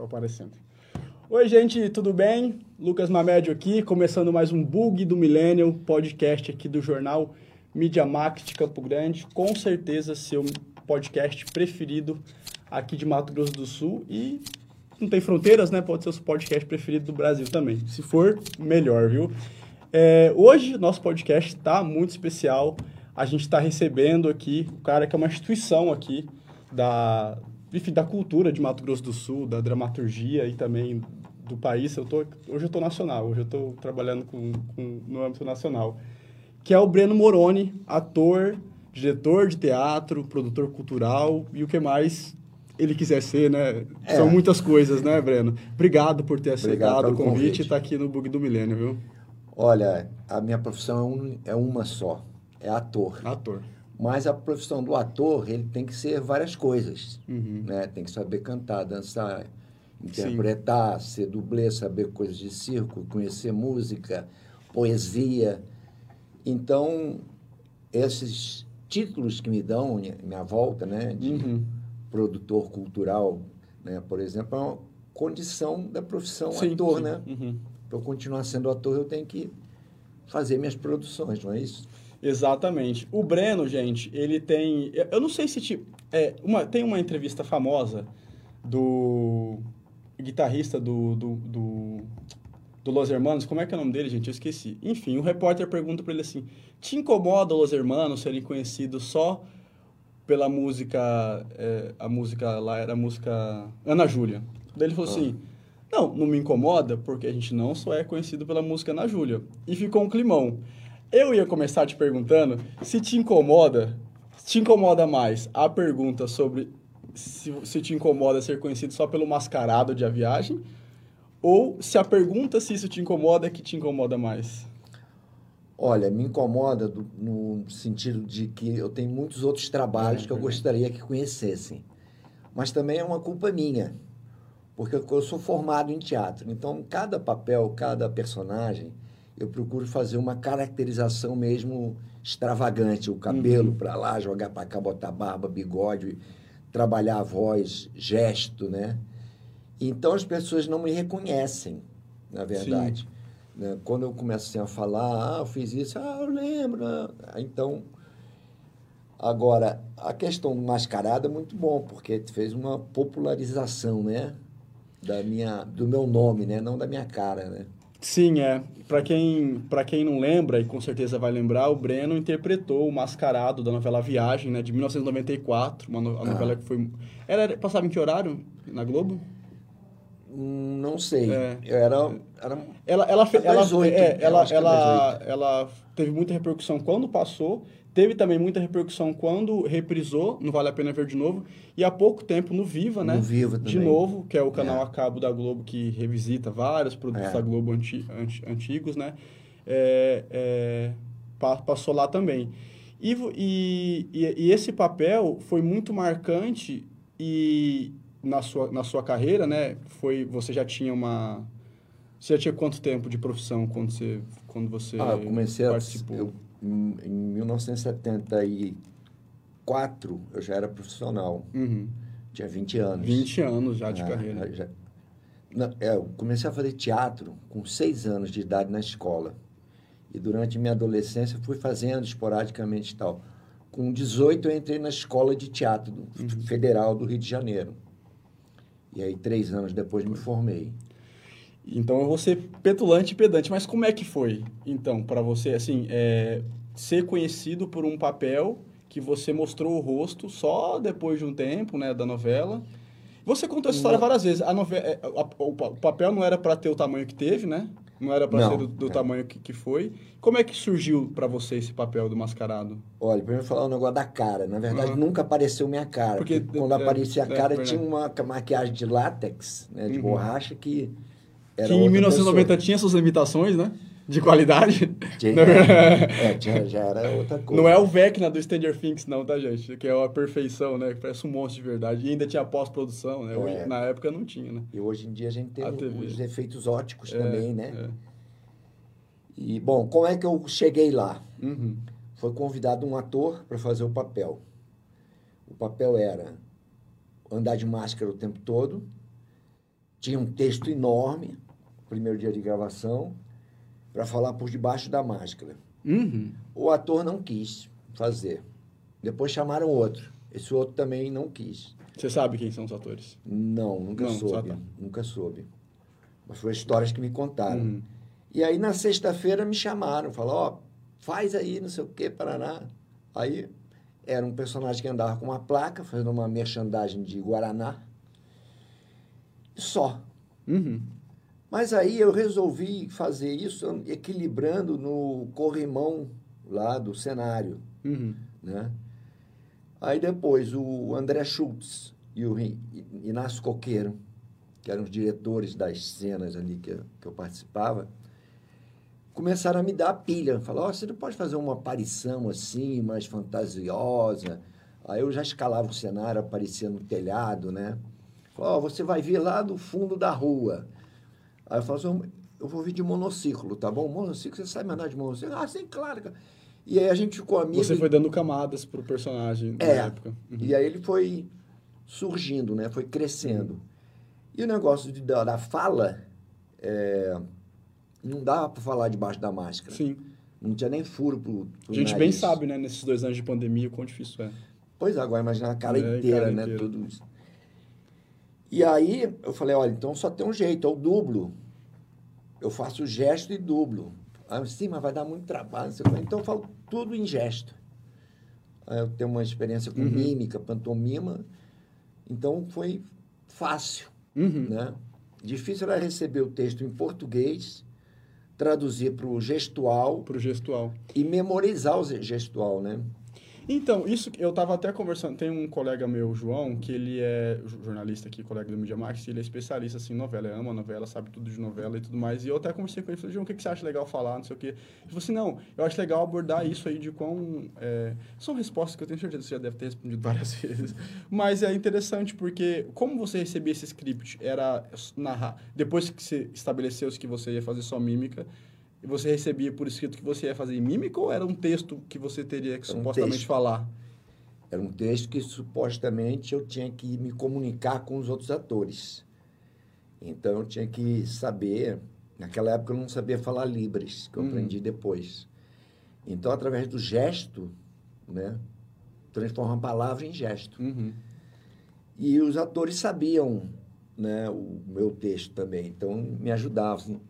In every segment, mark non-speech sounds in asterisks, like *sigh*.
Tô aparecendo. Oi, gente, tudo bem? Lucas Mamédio aqui, começando mais um Bug do Millennium, podcast aqui do jornal Media Max de Campo Grande. Com certeza, seu podcast preferido aqui de Mato Grosso do Sul e não tem fronteiras, né? Pode ser o seu podcast preferido do Brasil também. Se for, melhor, viu? É, hoje, nosso podcast está muito especial. A gente está recebendo aqui o cara que é uma instituição aqui da, enfim, da cultura de Mato Grosso do Sul, da dramaturgia e também do país. Eu tô, hoje eu estou nacional, hoje eu estou trabalhando com, com, no âmbito nacional. Que é o Breno Moroni, ator, diretor de teatro, produtor cultural e o que mais ele quiser ser, né? É. São muitas coisas, né, Breno? Obrigado por ter aceitado o convite, e estar tá aqui no Bug do Milênio, viu? Olha, a minha profissão é, um, é uma só, é ator. Ator. Mas a profissão do ator, ele tem que ser várias coisas, uhum. né? Tem que saber cantar, dançar, interpretar, Sim. ser dublê, saber coisas de circo, conhecer música, poesia. Então, esses títulos que me dão, minha volta, né? De, uhum produtor cultural, né? por exemplo, é uma condição da profissão sim, ator, sim. né? Uhum. Para eu continuar sendo ator, eu tenho que fazer minhas produções, não é isso? Exatamente. O Breno, gente, ele tem. Eu não sei se tipo. É, uma, tem uma entrevista famosa do guitarrista do, do, do, do Los Hermanos. Como é que é o nome dele, gente? Eu esqueci. Enfim, o repórter pergunta para ele assim: Te incomoda Los Hermanos serem conhecidos só pela música, é, a música lá era a música Ana Júlia. Daí ele falou ah. assim, não, não me incomoda, porque a gente não só é conhecido pela música Ana Júlia. E ficou um climão. Eu ia começar te perguntando se te incomoda, te incomoda mais a pergunta sobre se, se te incomoda ser conhecido só pelo mascarado de a viagem, ou se a pergunta se isso te incomoda é que te incomoda mais. Olha, me incomoda do, no sentido de que eu tenho muitos outros trabalhos é, que eu gostaria que conhecessem. Mas também é uma culpa minha, porque eu sou formado em teatro. Então, cada papel, cada personagem, eu procuro fazer uma caracterização mesmo extravagante. O cabelo uhum. para lá, jogar para cá, botar barba, bigode, trabalhar a voz, gesto, né? Então, as pessoas não me reconhecem, na verdade. Né? Quando eu começo assim, a falar, ah, eu fiz isso, ah, eu lembro. Ah, então, agora, a questão do mascarado é muito bom, porque fez uma popularização, né? Da minha, do meu nome, né? Não da minha cara, né? Sim, é. Para quem, quem não lembra, e com certeza vai lembrar, o Breno interpretou o Mascarado da novela Viagem, né, de 1994, uma no, a novela ah. que foi... Era, passava em que horário na Globo? Não sei. É. Era, era ela ela ela, 18, é, ela, ela, ela teve muita repercussão quando passou, teve também muita repercussão quando reprisou, não vale a pena ver de novo, e há pouco tempo no Viva, né? No Viva também. De novo, que é o canal é. a cabo da Globo que revisita vários produtos é. da Globo anti, anti, antigos, né? É, é passou lá também. E, e, e, esse papel foi muito marcante e, na sua, na sua carreira, né? Foi, você já tinha uma... Você já tinha quanto tempo de profissão quando você, quando você ah, eu comecei participou? A, eu, em, em 1974, eu já era profissional. Uhum. Tinha 20 anos. 20 anos já de ah, carreira. Já, não, é, eu comecei a fazer teatro com 6 anos de idade na escola. E durante minha adolescência fui fazendo esporadicamente e tal. Com 18 eu entrei na escola de teatro do, uhum. federal do Rio de Janeiro. E aí, três anos depois, me formei. Então, eu vou ser petulante e pedante. Mas como é que foi, então, para você, assim, é, ser conhecido por um papel que você mostrou o rosto só depois de um tempo, né, da novela? Você contou essa história várias vezes. A novela, é, o papel não era para ter o tamanho que teve, né? Não era para ser do, do é. tamanho que, que foi. Como é que surgiu para você esse papel do mascarado? Olha, primeiro falar um negócio da cara. Na verdade, uhum. nunca apareceu minha cara. Porque, porque quando é, aparecia a é, cara, é, tinha uma maquiagem de látex, né, de uhum. borracha, que era Que em 1990 pessoa. tinha suas limitações, né? de qualidade. *laughs* É, é, já era outra coisa. Não é o Vecna do Stranger Things, não, tá, gente? Que é a perfeição, né? Que parece um monstro de verdade. E ainda tinha pós-produção, né? É. Na época não tinha, né? E hoje em dia a gente tem a os efeitos óticos é, também, né? É. E, bom, como é que eu cheguei lá? Uhum. Foi convidado um ator para fazer o papel. O papel era andar de máscara o tempo todo, tinha um texto enorme, primeiro dia de gravação, para falar por debaixo da máscara. Uhum. O ator não quis fazer. Depois chamaram outro. Esse outro também não quis. Você sabe quem são os atores? Não, nunca Não, soube. tá. Nunca soube. Mas foi histórias que me contaram. Uhum. E aí na sexta-feira me chamaram, falaram, ó, faz aí, não sei o quê, Paraná. Aí era um personagem que andava com uma placa, fazendo uma merchandising de Guaraná. Só. Uhum. Mas aí eu resolvi fazer isso equilibrando no corrimão lá do cenário, Uhum. né? Aí depois o André Schultz e o Inácio Coqueiro, que eram os diretores das cenas ali que, eu- que eu participava, começaram a me dar pilha. Falaram, ó, você não pode fazer uma aparição assim, mais fantasiosa. Aí eu já escalava o cenário, aparecia no telhado, né? Falaram, ó, você vai vir lá do fundo da rua. Aí eu falo assim, eu vou vir de monociclo, tá bom? Monociclo, você sabe andar de monociclo? Ah, sim, claro. cara." E aí a gente ficou amigo. Você foi dando camadas pro personagem na É. época. Uhum. E aí ele foi surgindo, né? Foi crescendo. E o negócio de, da, da fala, é, não dava para falar debaixo da máscara. Sim. Não tinha nem furo pro, pro A gente bem nariz. sabe, né, nesses dois anos de pandemia, o quão difícil é. Pois é, agora imagina a cara É, inteira, cara né? inteira. Tudo isso. E aí eu falei, olha, então só tem um jeito, eu dublo. Eu faço gesto e dublo. Aí eu, sim, mas vai dar muito trabalho. o quê." Então eu falo tudo em gesto. Aí eu tenho uma experiência com Uhum. mímica, pantomima. Então foi fácil, Uhum. né? Difícil era receber o texto em português, traduzir para o gestual Pro gestual. e memorizar o gestual, né? Então, isso eu tava até conversando, tem um colega meu, João, que ele é jo- jornalista aqui, colega do Media Max, e ele é especialista assim, em novela, ele ama novela, sabe tudo de novela e tudo mais. E eu até conversei com ele, falei, João, o que, que você acha legal falar, não sei o quê. Ele falou assim, não, eu acho legal abordar isso aí de quão... é, São respostas que eu tenho certeza que você já deve ter respondido várias *laughs* vezes. Mas é interessante porque, como você recebia esse script, era narrar... Depois que você estabeleceu que você ia fazer só mímica, e você recebia por escrito que você ia fazer em mímica ou era um texto que você teria que Era um supostamente texto. falar? Era um texto que supostamente eu tinha que me comunicar com os outros atores. Então eu tinha que saber. Naquela época eu não sabia falar Libras, que eu Uhum. aprendi depois. Então, através do gesto, né, transforma a palavra em gesto. Uhum. E os atores sabiam né, o meu texto também, então me ajudavam.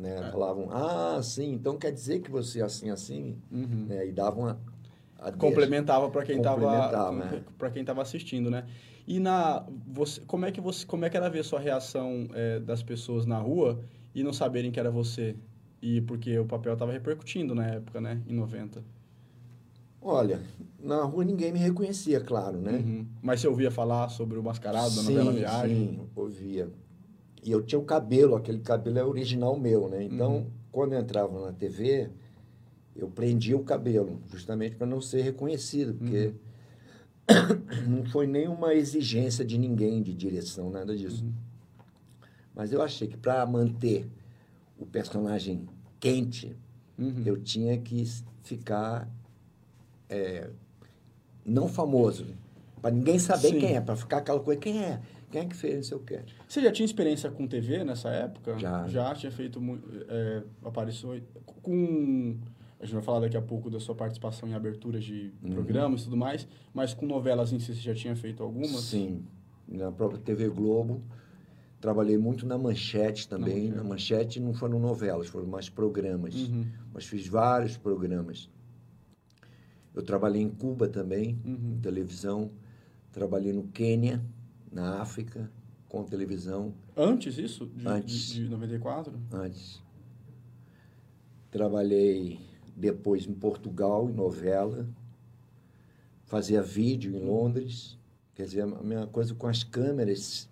Né, É. Falavam, ah, sim, então quer dizer que você é assim, assim, Uhum. né, e davam a, a. Complementava para quem estava né? para quem tava assistindo, né? E na você, como é que você como é que era ver sua reação é, das pessoas na rua e não saberem que era você? E porque o papel estava repercutindo na época, né, em 90. Olha, na rua ninguém me reconhecia, claro, né? Uhum. Mas você ouvia falar sobre o mascarado da sim, novela Viagem? sim, ouvia. E eu tinha o cabelo, aquele cabelo é original meu, né? Então, Uhum. quando eu entrava na TV, eu prendia o cabelo, justamente para não ser reconhecido, porque Uhum. *coughs* não foi nenhuma exigência de ninguém de direção, nada disso. Uhum. Mas eu achei que para manter o personagem quente, Uhum. eu tinha que ficar é, não famoso, para ninguém saber Sim. quem é, para ficar aquela coisa, quem é? Quem é que fez, não sei o quê. Você já tinha experiência com TV nessa época? Já. Já tinha feito é, aparições com... A gente vai falar daqui a pouco da sua participação em aberturas de Uhum. programas e tudo mais, mas com novelas em si você já tinha feito algumas? Sim, na própria TV Globo. Trabalhei muito na Manchete também. Na Na Manchete não foram novelas, foram mais programas. Uhum. Mas fiz vários programas. Eu trabalhei em Cuba também, Uhum. em televisão. Trabalhei no Quênia, na África, com televisão, Antes isso? De, Antes. De, de 94? antes. Trabalhei depois em Portugal, em novela. Fazia vídeo em Londres. Quer dizer, a minha coisa com as câmeras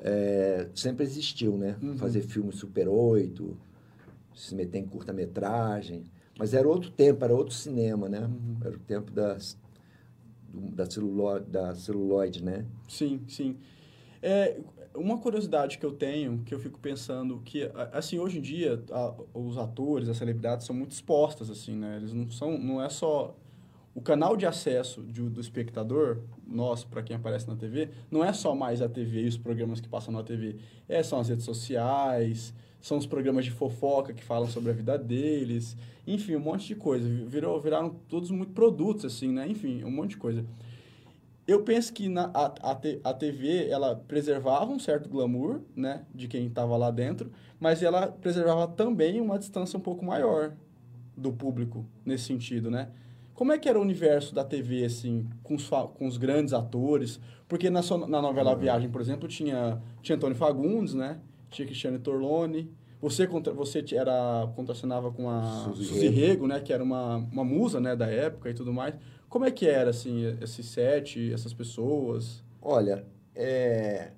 é, sempre existiu, né? Uhum. Fazer filme Super 8, se meter em curta-metragem. Mas era outro tempo, era outro cinema, né? Uhum. Era o tempo das, da, celulo, da celuloide, né? Sim, sim. É, uma curiosidade que eu tenho, que eu fico pensando, que, assim, hoje em dia, a- os atores, as celebridades são muito expostas, assim, né? Eles não são, não é só o canal de acesso de, do espectador, nós, para quem aparece na TV, não é só mais a TV e os programas que passam na TV. É, são as redes sociais, são os programas de fofoca que falam sobre a vida deles, enfim, um monte de coisa. Virou, viraram todos muito produtos, assim, né? Enfim, um monte de coisa. Eu penso que na, a, a, a TV, ela preservava um certo glamour, né? De quem estava lá dentro, mas ela preservava também uma distância um pouco maior do público, nesse sentido, né? Como é que era o universo da TV, assim, com os, com os grandes atores? Porque na, na novela uhum. Viagem, por exemplo, tinha, tinha Antônio Fagundes, né? Tinha Cristiane Torlone. Você, contra, você era, contracenava com a Suzy Rego, né? Que era uma, uma musa, né? Da época e tudo mais. Como é que era, assim, esse set, essas pessoas? Olha, é...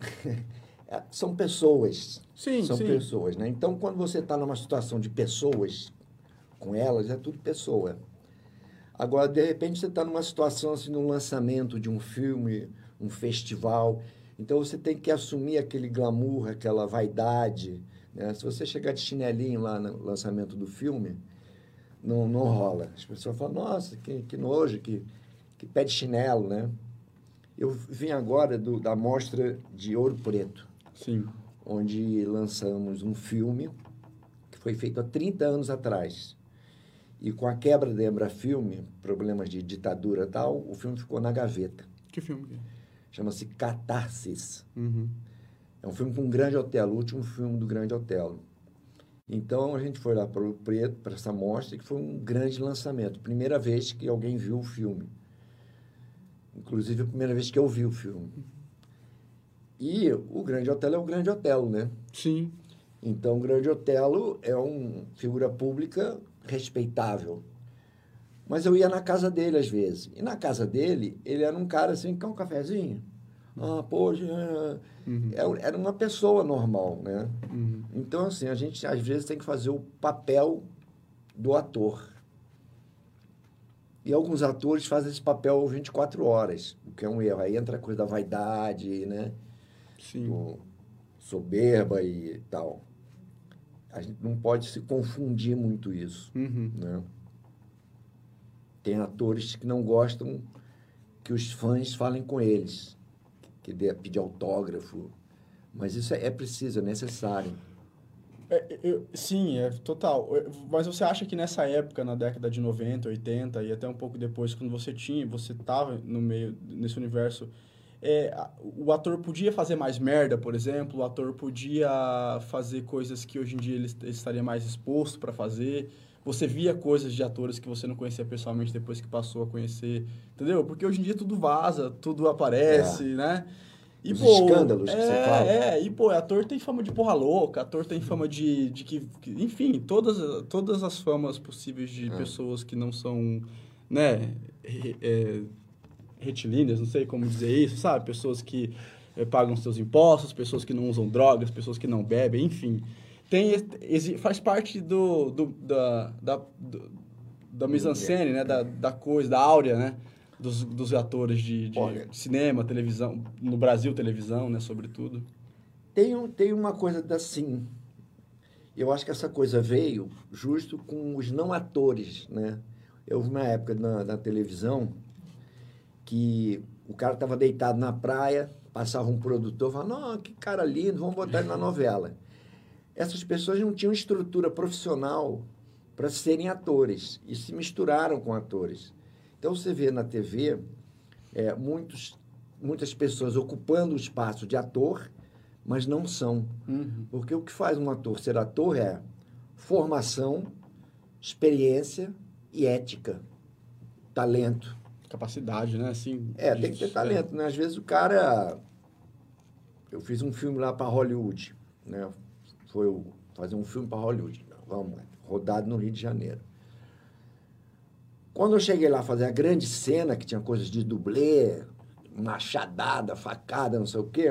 *laughs* são pessoas. Sim, São sim. pessoas, né? Então, quando você está numa situação de pessoas com elas, é tudo pessoa. Agora, de repente, você está numa situação assim, no lançamento de um filme, um festival. Então, você tem que assumir aquele glamour, aquela vaidade. Né? Se você chegar de chinelinho lá no lançamento do filme, não, não rola. As pessoas falam, nossa, que, que nojo, que, que pé de chinelo, né? Eu vim agora do, da mostra de Ouro Preto. Sim. Onde lançamos um filme que foi feito há 30 anos atrás e com a quebra da Embrafilme, problemas de ditadura e tal, o filme ficou na gaveta. Que filme? Chama-se Catarsis. Uhum. É um filme com um grande hotel, o último filme do grande hotel. Então a gente foi lá para o Preto, para essa mostra, que foi um grande lançamento. Primeira vez que alguém viu o filme. Inclusive a primeira vez que eu vi o filme. E o Grande Hotel é o Grande Hotel, né? Sim. Então o Grande Otelo é uma figura pública respeitável. Mas eu ia na casa dele às vezes. E na casa dele, ele era um cara assim, quer um cafezinho? Ah, poxa, uhum. É, era uma pessoa normal, né? Uhum. Então, assim, a gente às vezes tem que fazer o papel do ator. E alguns atores fazem esse papel 24 horas, o que é um erro. Aí entra a coisa da vaidade, né? Sim. Do soberba e tal a gente não pode se confundir muito isso. Uhum. Né? Tem atores que não gostam que os fãs falem com eles, que dê pedir autógrafo. Mas isso é, é preciso, é necessário. É, eu, sim, é total. Mas você acha que nessa época, na década de 90, 80 e até um pouco depois, quando você tinha, você estava no meio nesse universo é, o ator podia fazer mais merda, por exemplo, o ator podia fazer coisas que hoje em dia ele, ele estaria mais exposto para fazer. Você via coisas de atores que você não conhecia pessoalmente depois que passou a conhecer, entendeu? Porque hoje em dia tudo vaza, tudo aparece, é. né? E, Os pô, escândalos é, que você fala. É, e pô, ator tem fama de porra louca, ator tem fama de, de que, que enfim, todas, todas as famas possíveis de é. pessoas que não são, né, é, retilíneas, não sei como dizer isso, sabe? Pessoas que é, pagam seus impostos, pessoas que não usam drogas, pessoas que não bebem, enfim. Tem, faz parte do, do da, da, do, da mise-en-scène, né? Da, da coisa, da áurea, né? Dos, dos atores de, de cinema, televisão, no Brasil, televisão, né? Sobretudo. Tem, tem uma coisa assim, eu acho que essa coisa veio justo com os não atores, né? Eu vi uma época na, na televisão que o cara estava deitado na praia, passava um produtor, falava, não, que cara lindo, vamos botar ele na novela. *laughs* Essas pessoas não tinham estrutura profissional para serem atores e se misturaram com atores. Então você vê na TV é, muitos, muitas pessoas ocupando o espaço de ator, mas não são. Uhum. Porque o que faz um ator ser ator é formação, experiência e ética, talento capacidade, né? Assim, é, tem que ter talento, né? Às vezes o cara. Eu fiz um filme lá para Hollywood, né? Foi o... fazer um filme para Hollywood. Vamos lá, rodado no Rio de Janeiro. Quando eu cheguei lá fazer a grande cena, que tinha coisas de dublê, machadada, facada, não sei o quê,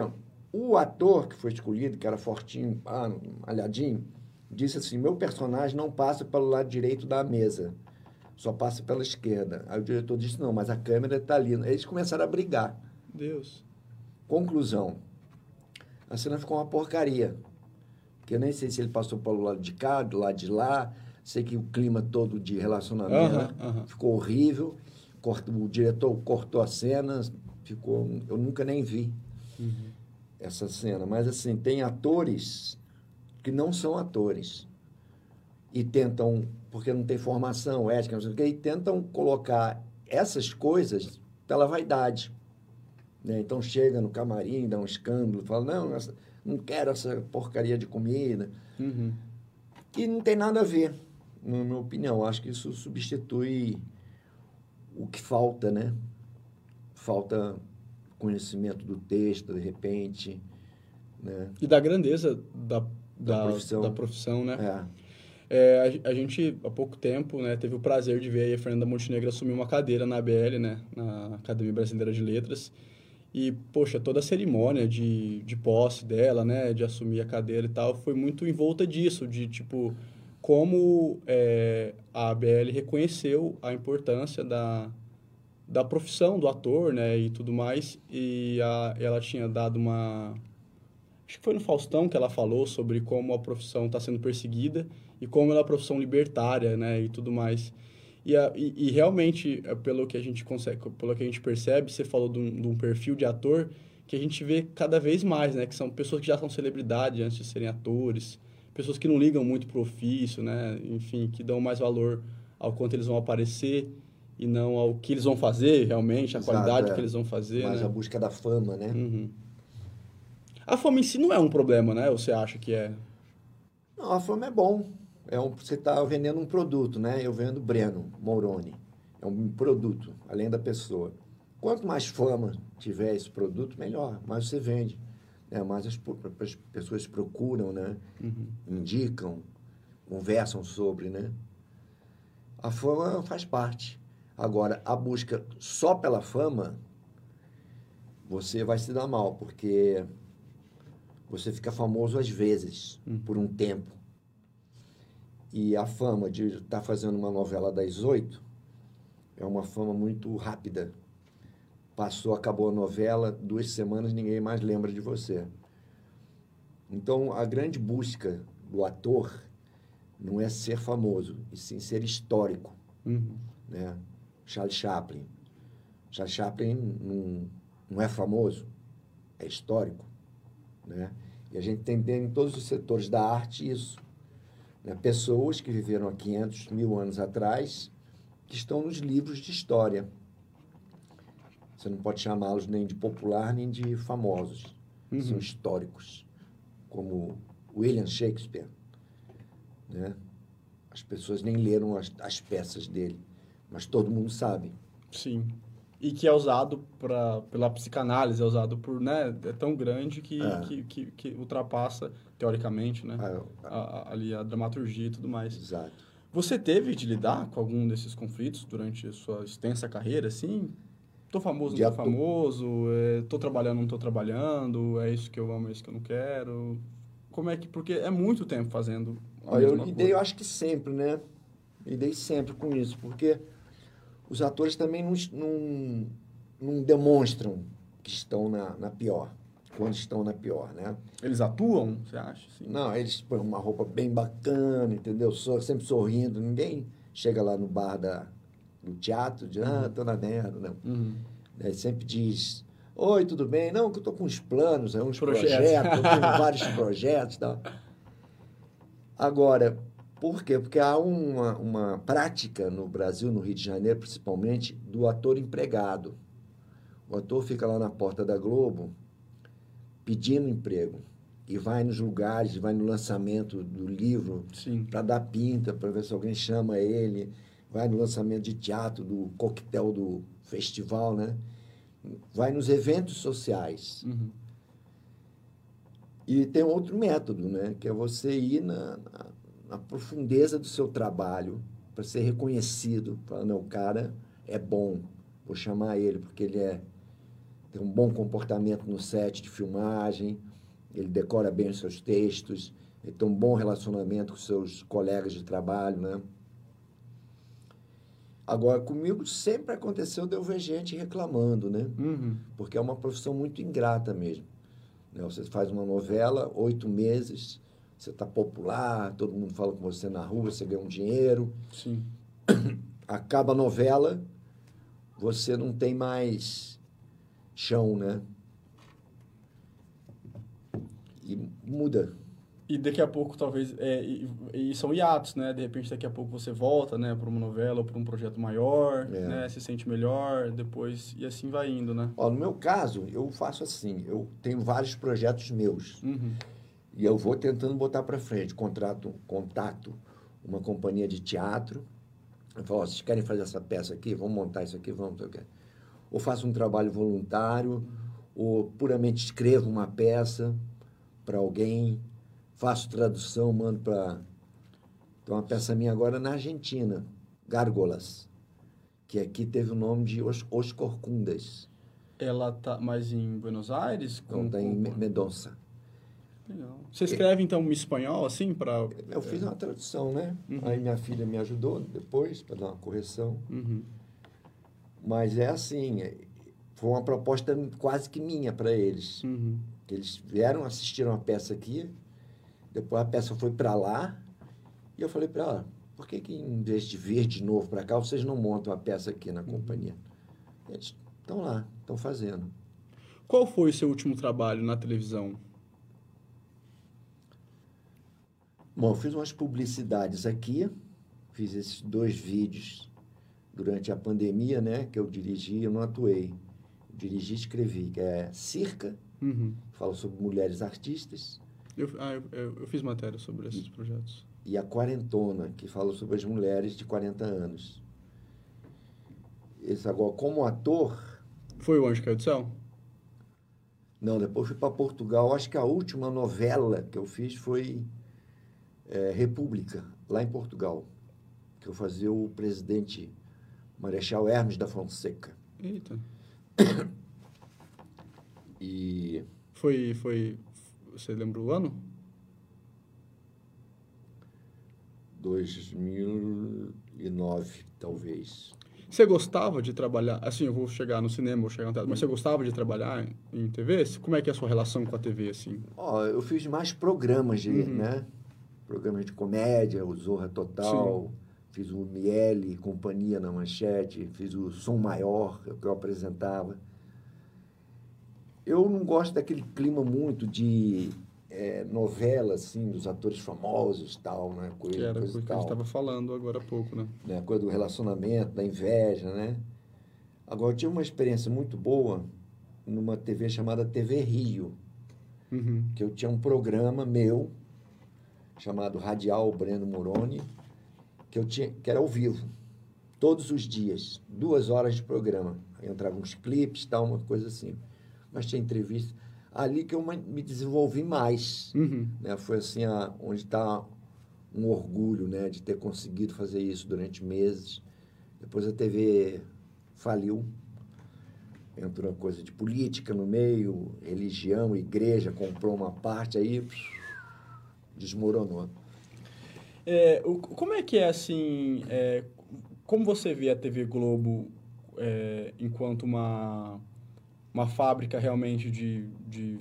o ator que foi escolhido, que era fortinho, ah, malhadinho, disse assim: meu personagem não passa pelo lado direito da mesa só passa pela esquerda. Aí o diretor disse, não, mas a câmera está ali. Eles começaram a brigar. Deus. Conclusão. A cena ficou uma porcaria. Que eu nem sei se ele passou pelo lado de cá, do lado de lá. Sei que o clima todo de relacionamento uh -huh, uh -huh. ficou horrível. o diretor cortou a cena, ficou, eu nunca nem vi Uhum. essa cena, mas assim, tem atores que não são atores e tentam, porque não tem formação ética, não sei o quê, e tentam colocar essas coisas pela vaidade. Né? Então chega no camarim, dá um escândalo, fala, não, essa- não quero essa porcaria de comida. Uhum. E não tem nada a ver, na minha opinião. Acho que isso substitui o que falta, né? Falta conhecimento do texto, de repente, né? E da grandeza da, da, profissão. da profissão, né? É. É, a, a gente, há pouco tempo, né, teve o prazer de ver a Fernanda Montenegro assumir uma cadeira na ABL, né, na Academia Brasileira de Letras. E, poxa, toda a cerimônia de, de posse dela, né, de assumir a cadeira e tal, foi muito envolta disso, de, tipo, como é, a ABL reconheceu a importância da, da profissão do ator, né, e tudo mais. E a, ela tinha dado uma... Acho que foi no Faustão que ela falou sobre como a profissão está sendo perseguida e como ela é uma profissão libertária, né, e tudo mais. E, a, e, e realmente, é, pelo que a gente consegue, pelo que a gente percebe, você falou de um, de um perfil de ator que a gente vê cada vez mais, né, que são pessoas que já são celebridade antes de serem atores, pessoas que não ligam muito pro ofício, né, enfim, que dão mais valor ao quanto eles vão aparecer e não ao que eles vão fazer realmente, a Exato, qualidade é. que eles vão fazer, Mas né? a busca da fama, né? Uhum. A fama em si não é um problema, né? Ou você acha que é? Não, a fama é bom. É um, você está vendendo um produto, né? Eu vendo Breno Moroni. É um produto, além da pessoa. Quanto mais fama tiver esse produto, melhor. Mais você vende. Né? Mais as, as pessoas procuram, né? Indicam, conversam sobre, né? A fama faz parte. Agora, a busca só pela fama, você vai se dar mal, porque você fica famoso às vezes, por um tempo. E a fama de estar fazendo uma novela das oito é uma fama muito rápida. Passou, acabou a novela, duas semanas ninguém mais lembra de você. Então, a grande busca do ator não é ser famoso, e sim ser histórico Uhum. né? Charles Chaplin. Charles Chaplin não, não é famoso, é histórico, né? E a gente tem dentro em todos os setores da arte isso. Né? Pessoas que viveram há 500 mil anos atrás que estão nos livros de história. Você não pode chamá-los nem de popular nem de famosos. São históricos, como William Shakespeare. Né? As pessoas nem leram as, as peças dele, mas todo mundo sabe. Sim. E que é usado pra, pela psicanálise, é usado por, né? É tão grande que, É. que, que, que ultrapassa, teoricamente, né? Ah, A, a- ali a dramaturgia e tudo mais. Exato. Você teve de lidar com algum desses conflitos durante a sua extensa carreira, assim? Tô famoso, não tô famoso, é, tô trabalhando, não tô trabalhando, é isso que eu amo, é isso que eu não quero. Como é que... Porque é muito tempo fazendo a Olha, eu lidei, eu acho que sempre, né? Lidei sempre com isso, porque os atores também não, não, não demonstram que estão na, na pior, quando estão na pior, né? Eles atuam, você acha? Assim? Não, eles põem uma roupa bem bacana, entendeu? Sor- sempre sorrindo, ninguém chega lá no bar da, do teatro e diz, ah, tô na merda, não. Uhum. Né? Sempre diz, oi, tudo bem? Não, que eu tô com uns planos, é, uns Projetos. projetos, eu tenho *laughs* vários projetos e tal. Agora, por quê? Porque há uma, uma prática no Brasil, no Rio de Janeiro principalmente, do ator empregado. O ator fica lá na porta da Globo pedindo emprego e vai nos lugares, vai no lançamento do livro para dar pinta, para ver se alguém chama ele, vai no lançamento de teatro, do coquetel do festival, né? Vai nos eventos sociais. Uhum. E tem outro método, né? Que é você ir na, na, na profundeza do seu trabalho para ser reconhecido. Falar, não, o cara é bom, vou chamar ele porque ele é, tem um bom comportamento no set de filmagem, ele decora bem os seus textos, ele tem um bom relacionamento com seus colegas de trabalho, né? Agora, comigo sempre aconteceu de eu ver gente reclamando, né? Uhum. porque é uma profissão muito ingrata mesmo. né? Você faz uma novela, oito meses, você está popular, todo mundo fala com você na rua, você ganha um dinheiro, Sim. *coughs* acaba a novela, você não tem mais chão, né? E muda. E daqui a pouco, talvez, é, e, e são hiatos, né? De repente, daqui a pouco você volta, né? Para uma novela ou para um projeto maior, É. né? Se sente melhor, depois... E assim vai indo, né? Ó, no meu caso, eu faço assim, eu tenho vários projetos meus Uhum. E eu vou tentando botar para frente, contrato, contato uma companhia de teatro, eu falo, ó, vocês querem fazer essa peça aqui? Vamos montar isso aqui? Vamos, não. Ou faço um trabalho voluntário, ou puramente escrevo uma peça para alguém, faço tradução, mando para... Tem uma peça minha agora na Argentina, Gárgolas, que aqui teve o nome de Os, Os Corcundas. Ela tá mais em Buenos Aires? Então, está em Me- Mendonça. Legal. Você escreve, então, em espanhol, assim, para... Eu fiz uma tradução, né? Uhum. Aí minha filha me ajudou depois para dar uma correção. Uhum. Mas é assim, é- foi uma proposta quase que minha para eles. Uhum. Eles vieram, assistiram a peça aqui, depois a peça foi para lá, e eu falei para ela, por que, que em vez de vir de novo para cá, vocês não montam a peça aqui na companhia? Eles estão lá, estão fazendo. Qual foi o seu último trabalho na televisão? Bom, fiz umas publicidades aqui, fiz esses dois vídeos durante a pandemia, né? Que eu dirigi, eu não atuei. Eu dirigi e escrevi, que é Circa, Uhum. fala sobre mulheres artistas, Eu, ah, eu, eu, eu fiz matéria sobre esses projetos. e a Quarentona, que fala sobre as mulheres de 40 anos. Esse agora, como ator, Foi o Anjo Caiu do Céu? não, depois fui para Portugal. Acho que a última novela que eu fiz foi é, República, lá em Portugal, que eu fazia o presidente Marechal Hermes da Fonseca. Eita. *coughs* E Foi, foi... Você lembra o ano? 2009, talvez. Você gostava de trabalhar... Assim, eu vou chegar no cinema, vou chegar no teatro, mas você gostava de trabalhar em, em TV? Como é que é a sua relação com a TV, assim? Ó, eu fiz mais programas de, Uhum. né? Programas de comédia, o Zorra Total, fiz o Miele, Companhia na Manchete, fiz o Som Maior, que eu apresentava. Eu não gosto daquele clima muito de eh, novela, assim, dos atores famosos tal, né? Coisa, Que era coisa que e a gente tal. estava falando agora há pouco, né? né, coisa do relacionamento, da inveja, né? Agora, eu tive uma experiência muito boa numa TV chamada TV Rio, Uhum. que eu tinha um programa meu, chamado Radial Breno Moroni, que, eu tinha, que era ao vivo, todos os dias, duas horas de programa. Aí entravam uns clipes, tal, uma coisa assim. Mas tinha entrevista. Ali que eu me desenvolvi mais Uhum. né? Foi assim a, onde está um orgulho, né, de ter conseguido fazer isso durante meses. Depois a TV faliu, entrou uma coisa de política no meio, religião, igreja comprou uma parte aí desmoronou. É, o- como é que é assim? é, como você vê a TV Globo é, enquanto uma, uma fábrica realmente de, de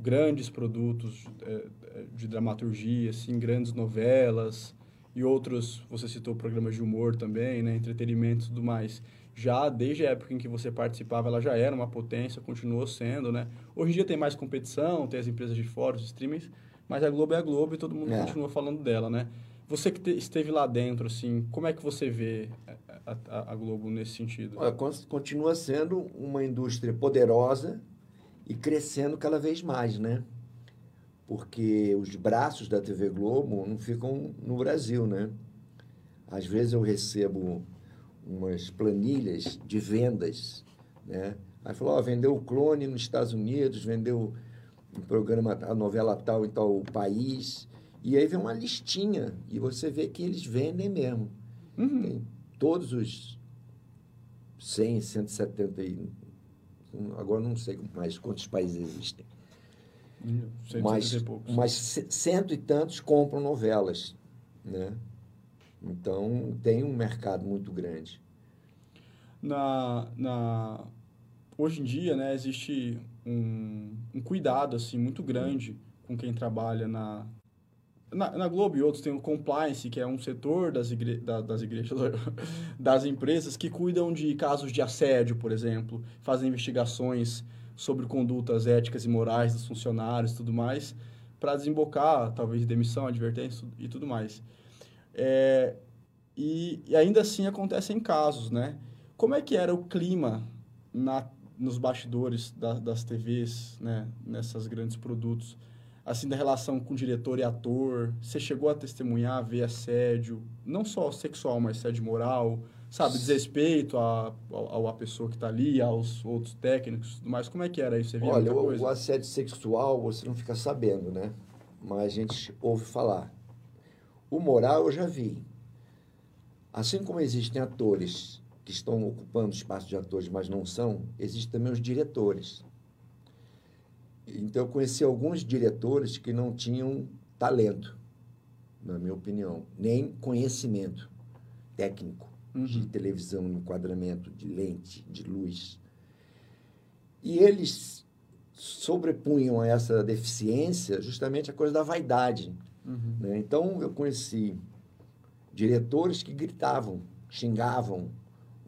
grandes produtos é, de dramaturgia, assim, grandes novelas e outros, você citou programas de humor também, né, entretenimento e tudo mais. Já desde a época em que você participava, ela já era uma potência, continuou sendo, né? Hoje em dia tem mais competição, tem as empresas de fora, os streamings, mas a Globo é a Globo e todo mundo É. continua falando dela, né? Você que te- esteve lá dentro, assim, como é que você vê a, a- a Globo nesse sentido? Olha, con- continua sendo uma indústria poderosa e crescendo cada vez mais, né? Porque os braços da TV Globo não ficam no Brasil, né? Às vezes eu recebo umas planilhas de vendas, né? Aí falou, ó, vendeu o clone nos Estados Unidos, vendeu um programa, a novela tal em tal país. E aí vem uma listinha e você vê que eles vendem mesmo. Uhum. Tem todos os 100, 170 e... Agora não sei mais quantos países existem. Mas, mas cento e tantos compram novelas, né? Então, tem um mercado muito grande. na, na hoje em dia né existe um, um cuidado assim muito grande com quem trabalha na na, na, Globo e outros tem o compliance, que é um setor das, igre da, das igrejas, *laughs* das empresas que cuidam de casos de assédio, por exemplo, fazem investigações sobre condutas éticas e morais dos funcionários e tudo mais, para desembocar, talvez, demissão, advertência e tudo mais. É, e, e, ainda assim acontecem casos, né? Como é que era o clima na, nos bastidores da, das TVs, né? Nessas grandes produtos? assim, da relação com diretor e ator? Você chegou a testemunhar, ver assédio, não só sexual, mas assédio moral, sabe? Desrespeito à, à, à pessoa que está ali, aos outros técnicos mais. Como é que era isso? Você via Olha, o, o assédio sexual você não fica sabendo, né? Mas a gente ouve falar. O moral eu já vi. Assim como existem atores que estão ocupando espaço de atores, mas não são, existem também os diretores. Então, eu conheci alguns diretores que não tinham talento, na minha opinião, nem conhecimento técnico uhum. de televisão, enquadramento, de lente, de luz. E eles sobrepunham a essa deficiência justamente a coisa da vaidade. Uhum. Né? Então, eu conheci diretores que gritavam, xingavam,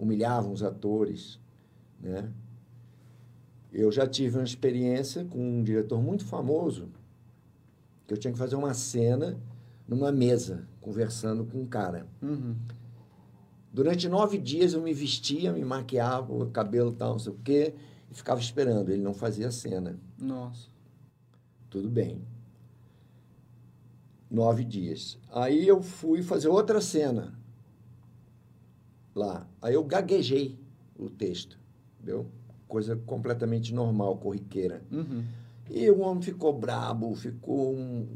humilhavam os atores, né? Eu já tive uma experiência com um diretor muito famoso, que eu tinha que fazer uma cena numa mesa, conversando com um cara. Uhum. Durante nove dias eu me vestia, me maquiava, o cabelo tal, não sei o quê, e ficava esperando. Ele não fazia cena. Nossa. Tudo bem. Nove dias. Aí eu fui fazer outra cena lá. Aí eu gaguejei o texto, entendeu? coisa completamente normal, corriqueira. Uhum. E o homem ficou brabo, ficou um,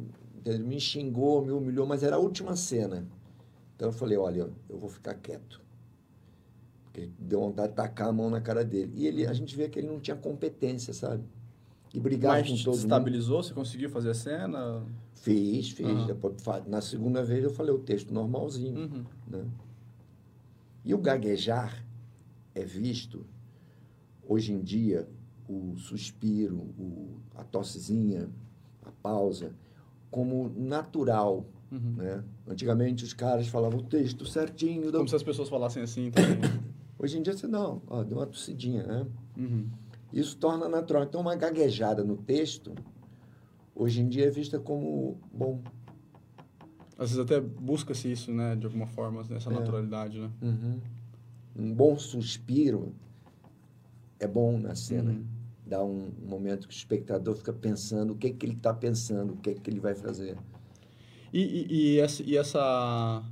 me xingou, me humilhou, mas era a última cena. Então eu falei, olha, eu vou ficar quieto. Porque deu vontade de tacar a mão na cara dele. E ele, a gente vê que ele não tinha competência, sabe? E brigava mas com todo estabilizou? Você conseguiu fazer a cena? Fiz, fiz. Uhum. Depois, na segunda vez eu falei o texto normalzinho. Uhum. Né? E o gaguejar é visto Hoje em dia, o suspiro, o, a tossezinha, a pausa, como natural. Uhum. Né? Antigamente os caras falavam o texto certinho. Como se as pessoas falassem assim também. *coughs* Hoje em dia você não, ó, deu uma tossidinha, né? Uhum. Isso torna natural. Então uma gaguejada no texto, hoje em dia é vista como bom. Às vezes até busca-se isso, né? De alguma forma, nessa é. naturalidade, né? Uhum. Um bom suspiro é bom na cena. Uhum. Dá um momento que o espectador fica pensando o que, que ele está pensando, o que, que ele vai fazer. E, e, e, essa, e essa.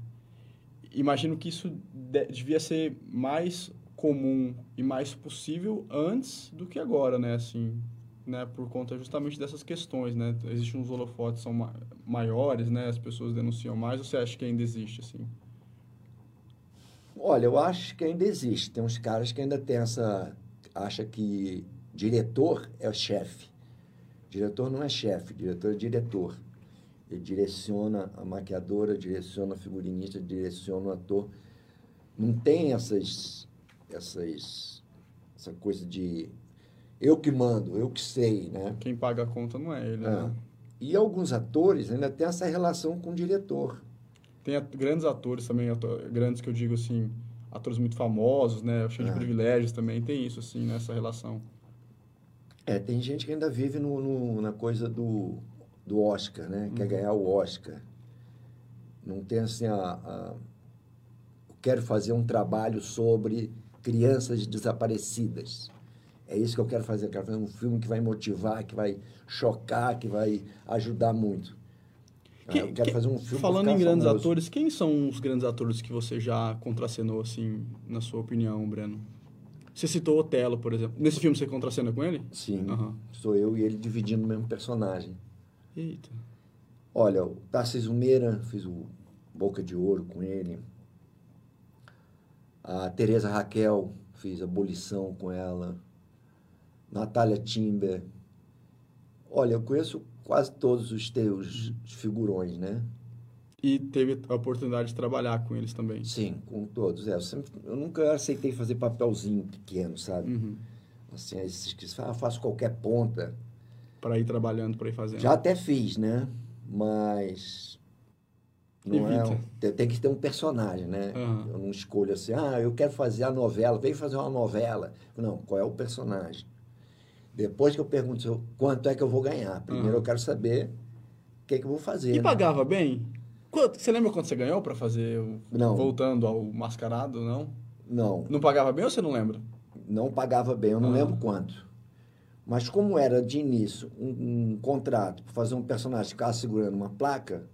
Imagino que isso de, devia ser mais comum e mais possível antes do que agora, né? Assim, né? Por conta justamente dessas questões, né? Existem uns holofotes são ma maiores, né? As pessoas denunciam mais. Ou você acha que ainda existe, assim? Olha, eu acho que ainda existe. Tem uns caras que ainda têm essa acha que diretor é o chefe. Diretor não é chefe, diretor é diretor. Ele direciona a maquiadora, direciona a figurinista, direciona o ator. Não tem essas, essas, essa coisa de eu que mando, eu que sei, né? Quem paga a conta não é ele, é. né? E alguns atores ainda têm essa relação com o diretor. Tem grandes atores também, grandes que eu digo assim, atores muito famosos, né? Cheio é. de privilégios também. Tem isso, assim, nessa relação. É, tem gente que ainda vive no, no na coisa do, do Oscar, né? Quer uhum. ganhar o Oscar. Não tem, assim, a, a... Quero fazer um trabalho sobre crianças desaparecidas. É isso que eu quero fazer. Eu quero fazer um filme que vai motivar, que vai chocar, que vai ajudar muito. Que, eu quero que, fazer um filme Falando em grandes famoso. atores, quem são os grandes atores que você já contracenou, assim, na sua opinião, Breno? Você citou Otelo, por exemplo. Nesse filme você contracena com ele? Sim. Uhum. Sou eu e ele dividindo o mesmo personagem. Eita. Olha, o Tarcísio Meira, fiz o Boca de Ouro com ele. A Tereza Raquel, fiz Abolição com ela. Natália Timber. Olha, eu conheço quase todos os teus figurões, né? E teve a oportunidade de trabalhar com eles também? Sim, com todos. É, eu, sempre, eu nunca aceitei fazer papelzinho pequeno, sabe? Uhum. Assim, esses que ah, faço qualquer ponta. Para ir trabalhando, para ir fazendo. Já até fiz, né? Mas Não é, Evita. um- tem, que ter um personagem, né? Aham. Eu não escolho assim, ah, eu quero fazer a novela, vem fazer uma novela. Não, qual é o personagem? Depois que eu pergunto quanto é que eu vou ganhar, primeiro Aham. eu quero saber o que, é que eu vou fazer. E né? pagava bem? Quanto, você lembra quanto você ganhou pra fazer o... Não. Voltando ao mascarado, não? Não, Não pagava bem ou você não lembra? não pagava bem, eu não Ah. lembro quanto. Mas como era de início um, um contrato para fazer um personagem ficar segurando uma placa,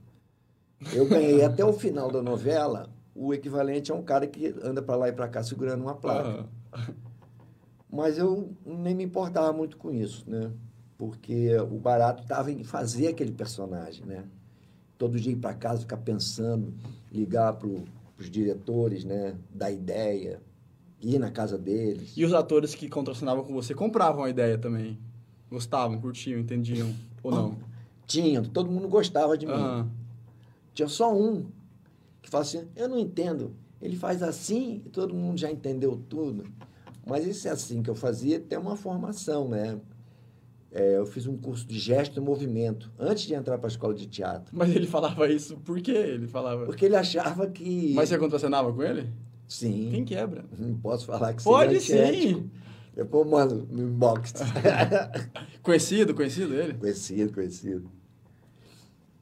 eu ganhei *laughs* até o final da novela o equivalente a um cara que anda para lá e para cá segurando uma placa. Aham. Mas eu nem me importava muito com isso, né? Porque o barato estava em fazer aquele personagem, né? Todo dia ir para casa, ficar pensando, ligar para os diretores, né? Dar ideia, ir na casa deles. E os atores que contracenavam com você compravam a ideia também? Gostavam, curtiam, entendiam? *laughs* Ou não? Tinha, todo mundo gostava de mim. Aham. Tinha só um que fala assim, eu não entendo. Ele faz assim e todo mundo já entendeu tudo. Mas esse assim que eu fazia tem uma formação, né? É, eu fiz um curso de gesto e movimento antes de entrar para a escola de teatro. Mas ele falava isso por quê? Ele falava... Porque ele achava que... Mas você contracenava com ele? Sim. Quem quebra? Não posso falar que Pode sim. antiético. Depois eu mando no inbox. Conhecido, conhecido ele? conhecido, conhecido.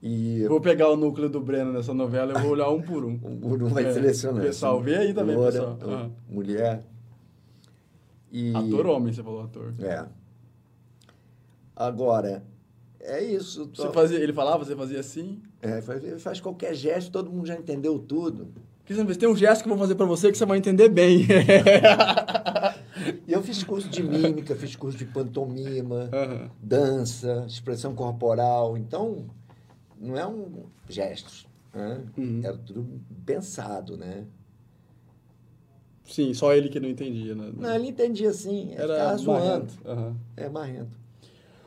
E Vou pegar o núcleo do Breno nessa novela e vou olhar um por um. *laughs* um por um vai É, selecionando. Pessoal, vê aí também, Loura, pessoal. Aham. Mulher. E... Ator homem, você falou ator. É. Agora, é isso. tô- Você fazia, ele falava, você fazia assim? É, faz, faz qualquer gesto, todo mundo já entendeu tudo. Cristian, tem um gesto que eu vou fazer pra você que você vai entender bem. *laughs* Eu fiz curso de mímica, fiz curso de pantomima, Aham. dança, expressão corporal. Então, não é um gesto. Né? Uhum. Era tudo pensado, né? Sim, só ele que não entendia, né? Não, ele entendia assim, Era marrento. Aham. É marrento.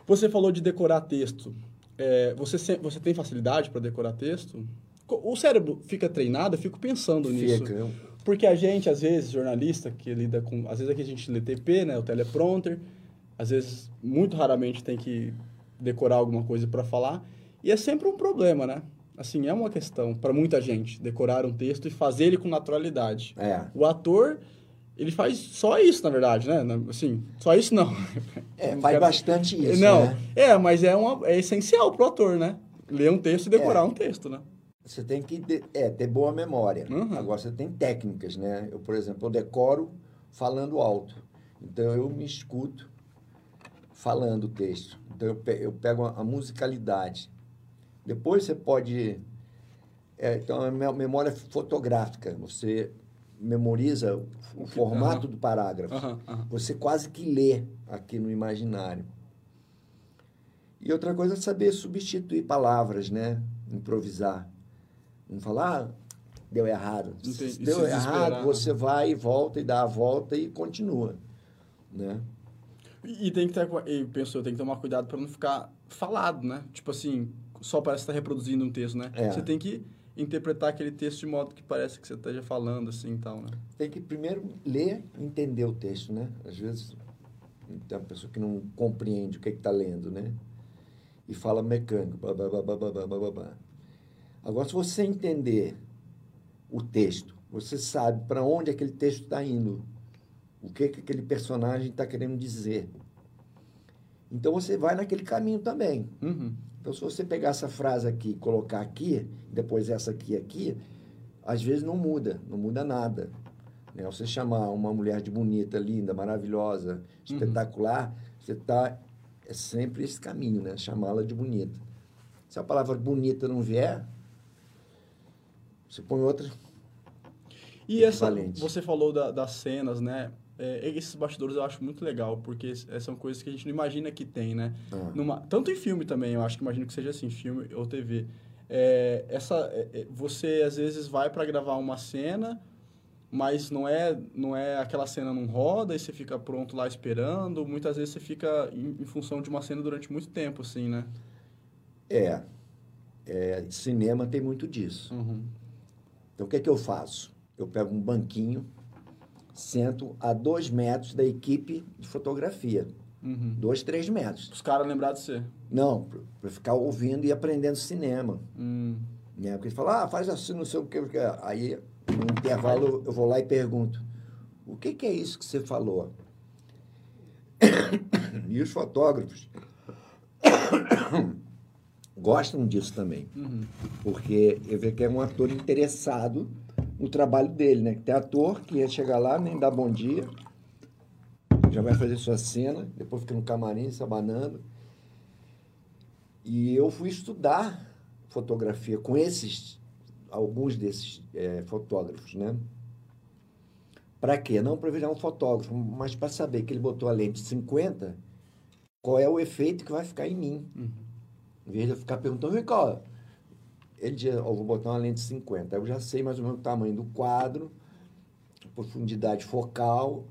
Você falou de decorar texto. É, você, se- você tem facilidade para decorar texto? O cérebro fica treinado? Eu fico pensando nisso. Fica. Porque a gente, às vezes, jornalista que lida com. Às vezes aqui a gente lê TP, né? O teleprompter. Às vezes, muito raramente, tem que decorar alguma coisa para falar. E é sempre um problema, né? Assim, é uma questão para muita gente decorar um texto e fazer ele com naturalidade. É. O ator, ele faz só isso, na verdade, né? Assim, só isso não. É, *laughs* faz bastante isso, não, né? é, mas é, uma, é essencial pro ator, né? Ler um texto e decorar É. um texto, né? Você tem que de- é, ter boa memória. Uhum. Agora, você tem técnicas, né? Eu, por exemplo, eu decoro falando alto. Então, eu me escuto falando o texto. Então, eu, pe- eu pego a musicalidade. Depois, você pode... É, então, me- memória fotográfica. Você memoriza o, formato aham. do parágrafo. Aham, aham. Você quase que lê aqui no imaginário. E outra coisa é saber substituir palavras, né? Improvisar. Não falar, ah, deu errado. Entendi. Se deu errado, você vai e volta e dá a volta e continua, né? E, e tem que ter, e penso eu, tem que tomar cuidado para não ficar falado, né? Tipo assim, só parece estar tá reproduzindo um texto, né? É. Você tem que interpretar aquele texto de modo que parece que você esteja falando assim e tal, né? Tem que primeiro ler, entender o texto, né? Às vezes tem uma pessoa que não compreende o que é está lendo, né? E fala mecânico, babá. Agora, se você entender o texto, você sabe para onde aquele texto está indo, o que, que aquele personagem está querendo dizer. Então você vai naquele caminho também. Uhum. Então, se você pegar essa frase aqui e colocar aqui, depois essa aqui aqui, às vezes não muda, não muda nada. Né? Você chamar uma mulher de bonita, linda, maravilhosa, espetacular, você está. É sempre esse caminho, né? Chamá-la de bonita. Se a palavra bonita não vier, você põe outra. E essa, você falou da- das cenas, né? É, esses bastidores eu acho muito legal, porque s- são coisas que a gente não imagina que tem, né? Ah. Numa, tanto em filme também, eu acho que imagino que seja assim, filme ou TV. É, essa, é, é, você às vezes vai para gravar uma cena, mas não é, não é aquela cena não roda e você fica pronto lá esperando. Muitas vezes você fica em, em função de uma cena durante muito tempo, assim, né? É, é, cinema tem muito disso. Uhum. Então, o que é que eu faço? Eu pego um banquinho, sento a dois metros da equipe de fotografia. Uhum. Dois, três metros. Os caras lembrar de você. Não, para ficar ouvindo e aprendendo cinema. Hum. Né? Porque ele fala, ah, faz assim, não sei o que. Aí, no intervalo, eu vou lá e pergunto, o que, que é isso que você falou? *coughs* e os fotógrafos *coughs* gostam disso também. Uhum. Porque eu vejo que é um ator interessado no trabalho dele, né? Tem ator que ia chegar lá, nem dá bom dia, já vai fazer sua cena, depois fica no camarim se abanando. E eu fui estudar fotografia com esses, alguns desses é, fotógrafos, né? Para quê? Não para virar um fotógrafo, mas para saber que ele botou a lente 50, qual é o efeito que vai ficar em mim. Uhum. Em vez de eu ficar perguntando, vem cá, ele diz, ó, vou botar uma lente 50. Aí eu já sei mais ou menos o tamanho do quadro, profundidade focal,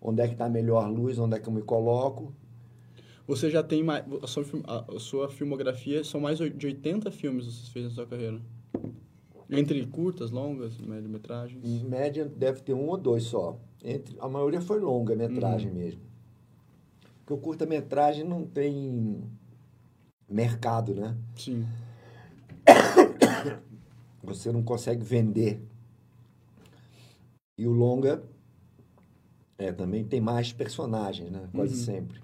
onde é que está a melhor luz, onde é que eu me coloco. Você já tem mais. A sua, a sua filmografia são mais de 80 filmes que você fez na sua carreira. Entre curtas, longas, média-metragens? Em média deve ter um ou dois só. Entre, a maioria foi longa metragem uhum. mesmo. Porque o curta-metragem não tem mercado, né? Sim. *coughs* Você não consegue vender. E o longa é, também tem mais personagens, né? Quase uhum. sempre.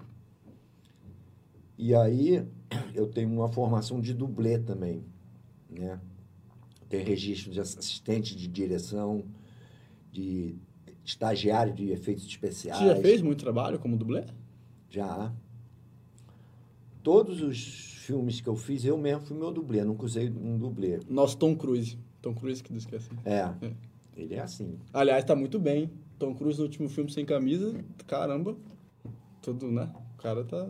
E aí eu tenho uma formação de dublê também, né? Tem registro de assistente de direção, de estagiário de efeitos especiais. Você já fez muito trabalho como dublê? Já. Todos os filmes que eu fiz, eu mesmo fui meu dublê, nunca usei um dublê. Nosso Tom Cruise. Tom Cruise que diz que é assim. É, é. ele é assim. Aliás, tá muito bem. Tom Cruise no último filme sem camisa, caramba. Tudo, né? O cara tá...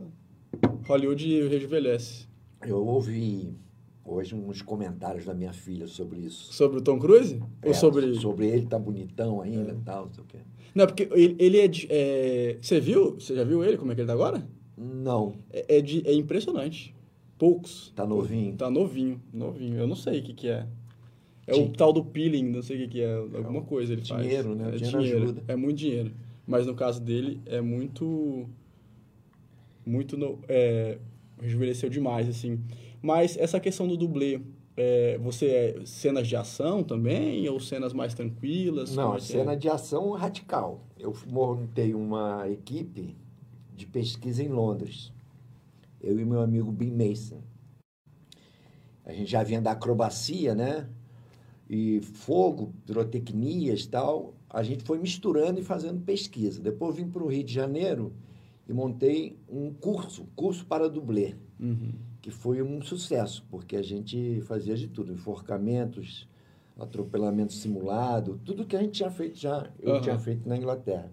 Hollywood rejuvenesce. Eu ouvi hoje uns comentários da minha filha sobre isso. Sobre o Tom Cruise? É, Ou sobre... Sobre ele tá bonitão ainda e é. tal, não sei o quê. Não, porque ele, ele é, de, é... Você viu? Você já viu ele, como é que ele tá agora? Não. É, é, de, é impressionante. Poucos. Tá novinho? Tá novinho, novinho. Eu não sei o que que é. É o tal do peeling, não sei o que que é. Alguma coisa ele dinheiro, faz. Né? É dinheiro, dinheiro. Ajuda. É muito dinheiro. Mas no caso dele, é muito... Muito... No, é, rejuvenesceu demais, assim. Mas essa questão do dublê, é, você é cenas de ação também ou cenas mais tranquilas? Não, é cena é? de ação radical. Eu montei uma equipe de pesquisa em Londres. Eu e meu amigo Bin Mason. A gente já vinha da acrobacia, né? E fogo, pirotecnias e tal. A gente foi misturando e fazendo pesquisa. Depois vim para o Rio de Janeiro e montei um curso, curso para dublê, uhum. que foi um sucesso, porque a gente fazia de tudo, enforcamentos, atropelamento simulado, tudo que a gente tinha feito já, eu uhum. tinha feito na Inglaterra.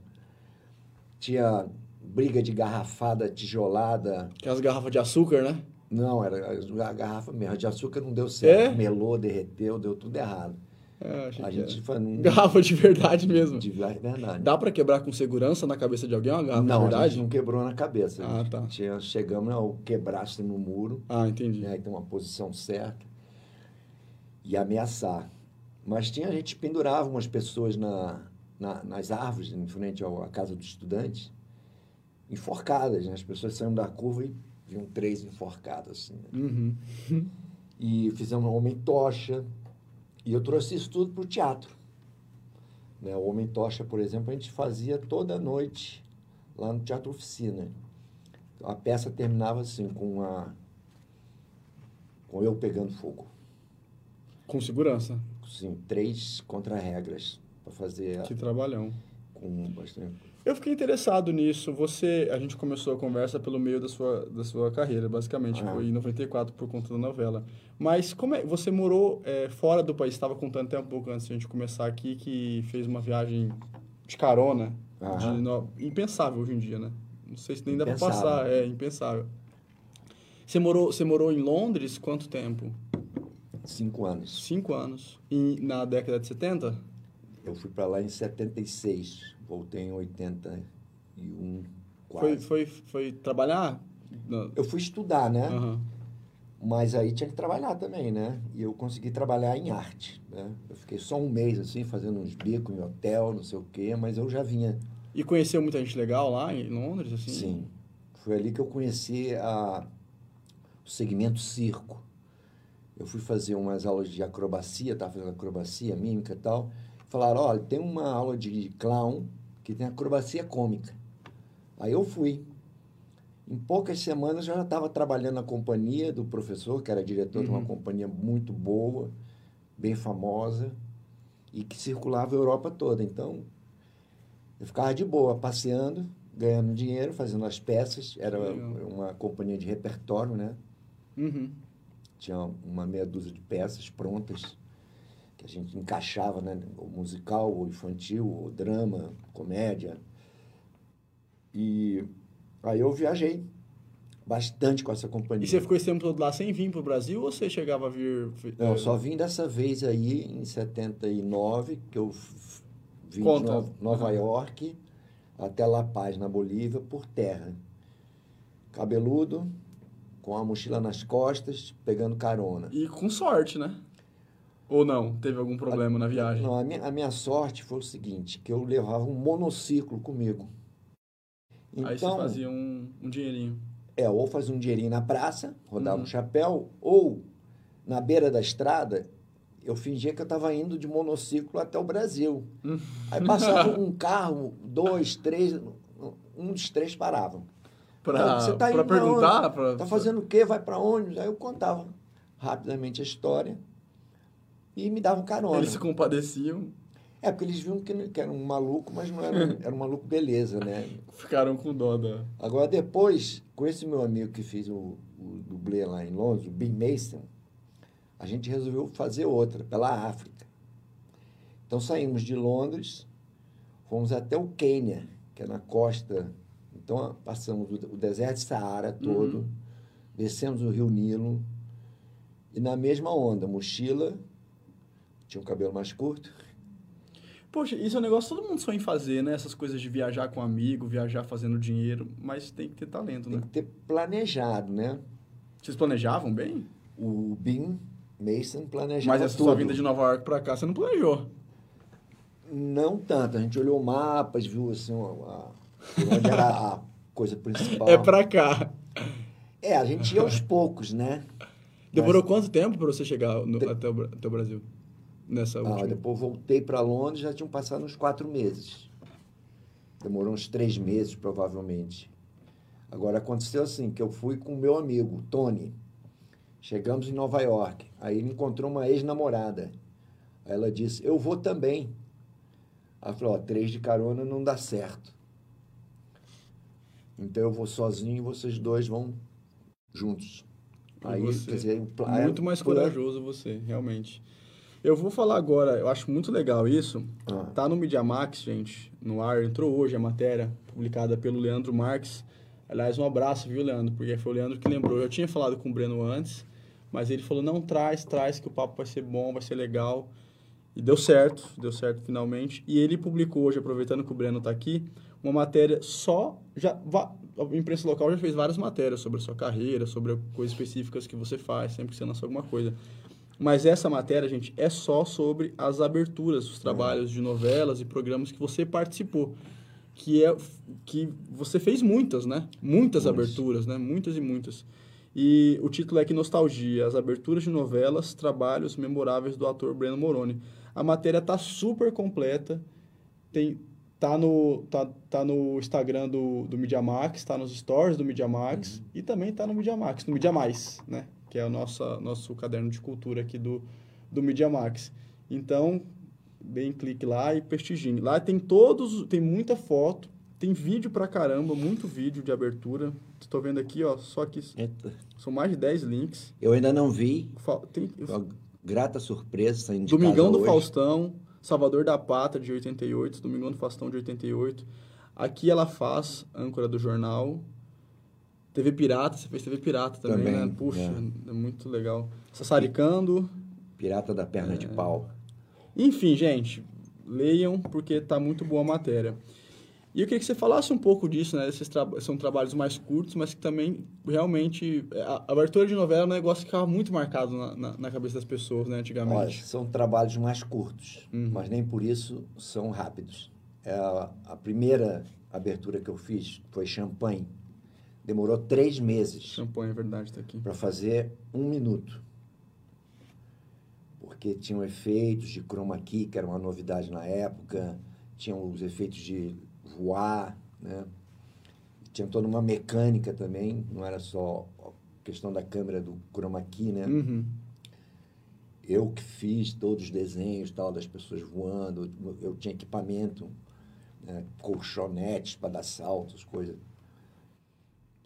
Tinha briga de garrafada tijolada. Aquelas garrafas de açúcar, né? Não, era a garrafa mesmo. De açúcar não deu certo. É? Melou, derreteu, deu tudo errado. É, a gente foi num... Garrafa de verdade mesmo. De verdade. Dá para quebrar com segurança na cabeça de alguém uma garrafa não, de verdade? Não, a gente não quebrou na cabeça. Ah, tá. Tinha, chegamos ao quebrasse no muro. Ah, entendi. Né, tem uma posição certa. E ameaçar. Mas tinha, a gente pendurava umas pessoas na, na, nas árvores, em frente à casa dos estudantes, enforcadas. Né? As pessoas saíam da curva e viam três enforcadas. Assim, né? uhum. E fizemos um homem-tocha e eu trouxe isso tudo para o teatro. Né? O Homem-Tocha, por exemplo, a gente fazia toda noite lá no Teatro Oficina. A peça terminava assim, com, a, com eu pegando fogo. Com segurança? Sim, três contra-regras para fazer... Que trabalhão. Com bastante eu fiquei interessado nisso. Você, a gente começou a conversa pelo meio da sua, da sua carreira, basicamente, ah. foi em 94 por conta da novela. Mas como é, você morou é, fora do país? Estava contando até um pouco antes de a gente começar aqui que fez uma viagem de carona, de no, impensável hoje em dia, né? Não sei se nem dá para passar, é impensável. Você morou, você morou em Londres quanto tempo? Cinco anos. Cinco anos. E na década de 70? Eu fui para lá em 76 voltei em 81, quase. Foi, foi, foi trabalhar? Eu fui estudar, né? Uhum. Mas aí tinha que trabalhar também, né? E eu consegui trabalhar em arte, né? Eu fiquei só um mês, assim, fazendo uns bicos em hotel, não sei o quê, mas eu já vinha... E conheceu muita gente legal lá em Londres, assim? Sim. Foi ali que eu conheci a, o segmento circo. eu fui fazer umas aulas de acrobacia, estava fazendo acrobacia, mímica e tal. Falaram, olha, tem uma aula de clown que tem acrobacia cômica. Aí eu fui. Em poucas semanas eu já estava trabalhando na companhia do professor, que era diretor uhum. de uma uhum. companhia muito boa, bem famosa, e que circulava a Europa toda. Então, eu ficava de boa, passeando, ganhando dinheiro, fazendo as peças. Era uma companhia de repertório, né? Uhum. Tinha uma meia dúzia de peças prontas que a gente encaixava, né? O musical, o infantil, o drama, comédia. E aí eu viajei bastante com essa companhia. E você ficou esse tempo todo lá sem vir para o Brasil ou você chegava a vir? Não, eu só vim dessa vez aí em 79, que eu vim Conta. de Nova, Nova uhum. York até La Paz, na Bolívia, por terra. Cabeludo, com a mochila nas costas, pegando carona. E com sorte, né? Ou não? Teve algum problema a, na viagem? Não, a minha, a minha sorte foi o seguinte, que eu levava um monociclo comigo. Então, Aí você então fazia um, um dinheirinho. É, ou fazia um dinheirinho na praça, rodava uhum. um chapéu, ou na beira da estrada, eu fingia que eu estava indo de monociclo até o Brasil. Uhum. Aí passava *laughs* um carro, dois, três, um dos três paravam. Para você tá perguntar? Pra... Tá fazendo o quê? Vai para onde? Aí eu contava rapidamente a história e me davam carona. Eles se compadeciam. É, porque eles viam que, que era um maluco, mas não era, *laughs* era um maluco beleza, né? Ficaram com dó da... Agora, depois, com esse meu amigo que fez o, o dublê lá em Londres, o Bill Mason, a gente resolveu fazer outra, pela África. Então, saímos de Londres, fomos até o Quênia, que é na costa. Então, passamos o, deserto de Saara todo, uhum. descemos o rio Nilo, e na mesma onda, mochila, tinha um cabelo mais curto, Poxa, isso é um negócio que todo mundo sonha em fazer, né? Essas coisas de viajar com um amigo, viajar fazendo dinheiro, mas tem que ter talento, tem né? Tem que ter planejado, né? Vocês planejavam bem? O Bin Mason planejava Mas essa tudo. sua vinda de Nova York para cá, você não planejou? Não tanto. A gente olhou mapas, viu assim, a, onde era a coisa principal. É para cá. É, a gente ia aos poucos, né? Demorou Mas... quanto tempo para você chegar no, de... até, o, até o Brasil? Nessa ah, última? Depois voltei para Londres, já tinham passado uns quatro meses. Demorou uns três meses, provavelmente. Agora, aconteceu assim, que eu fui com o meu amigo, Tony. Chegamos em Nova York. Aí ele encontrou uma ex-namorada. Ela disse, eu vou também. Ela falou, ó, três de carona não dá certo. Então eu vou sozinho e vocês dois vão juntos. Aí, você, dizer, muito mais corajoso você, realmente. Eu vou falar agora, eu acho muito legal isso. Ah. Tá no Media Max, gente, no ar. Entrou hoje a matéria publicada pelo Leandro Marques. Aliás, um abraço, viu, Leandro? Porque foi o Leandro que lembrou. Eu tinha falado com o Breno antes, mas ele falou: não, traz, traz, que o papo vai ser bom, vai ser legal. E deu certo, deu certo finalmente. E ele publicou hoje, aproveitando que o Breno está aqui, uma matéria só. Já, a imprensa local já fez várias matérias sobre a sua carreira, sobre coisas específicas que você faz, sempre que você lança alguma coisa. Mas essa matéria, gente, é só sobre as aberturas, os trabalhos de novelas e programas que você participou. Que é que você fez muitas, né? Muitas aberturas, né? Muitas e muitas. E o título é que Nostalgia, as aberturas de novelas, trabalhos memoráveis do ator Breno Moroni. A matéria tá super completa. Tem tá no tá, tá no Instagram do do Media Max, tá nos stories do Media Max uhum. e também tá no Media Max, no Media Mais, né? Que é o nosso, nosso caderno de cultura aqui do, do Media Max. Então, bem clique lá e prestigiem. Lá tem todos, tem muita foto, tem vídeo pra caramba, muito vídeo de abertura. Estou vendo aqui, ó, só que Eita. são mais de 10 links. Eu ainda não vi. Tem, Uma grata surpresa saindo Domingão do hoje. Faustão, Salvador da Pátria de 88, Domingão do Faustão de 88. Aqui ela faz, âncora do jornal, TV Pirata, você fez TV Pirata também, também né? Puxa, é. é. muito legal. Sassaricando. Pirata da Perna é. de Pau. Enfim, gente, leiam porque tá muito boa a matéria. E eu queria que você falasse um pouco disso, né? Esses tra são trabalhos mais curtos, mas que também realmente. A abertura de novela é um negócio que ficava muito marcado na, na, na cabeça das pessoas, né, antigamente. Olha, são trabalhos mais curtos, uhum. mas nem por isso são rápidos. É a, a primeira abertura que eu fiz foi Champanhe Demorou três meses. Champanhe, é verdade, está aqui. Para fazer um minuto. porque tinham efeitos de chroma key, que era uma novidade na época, tinham os efeitos de voar, né? Tinha toda uma mecânica também, não era só a questão da câmera do chroma key, né? Uhum. Eu que fiz todos os desenhos tal das pessoas voando, eu tinha equipamento, né? colchonetes para dar saltos, coisas.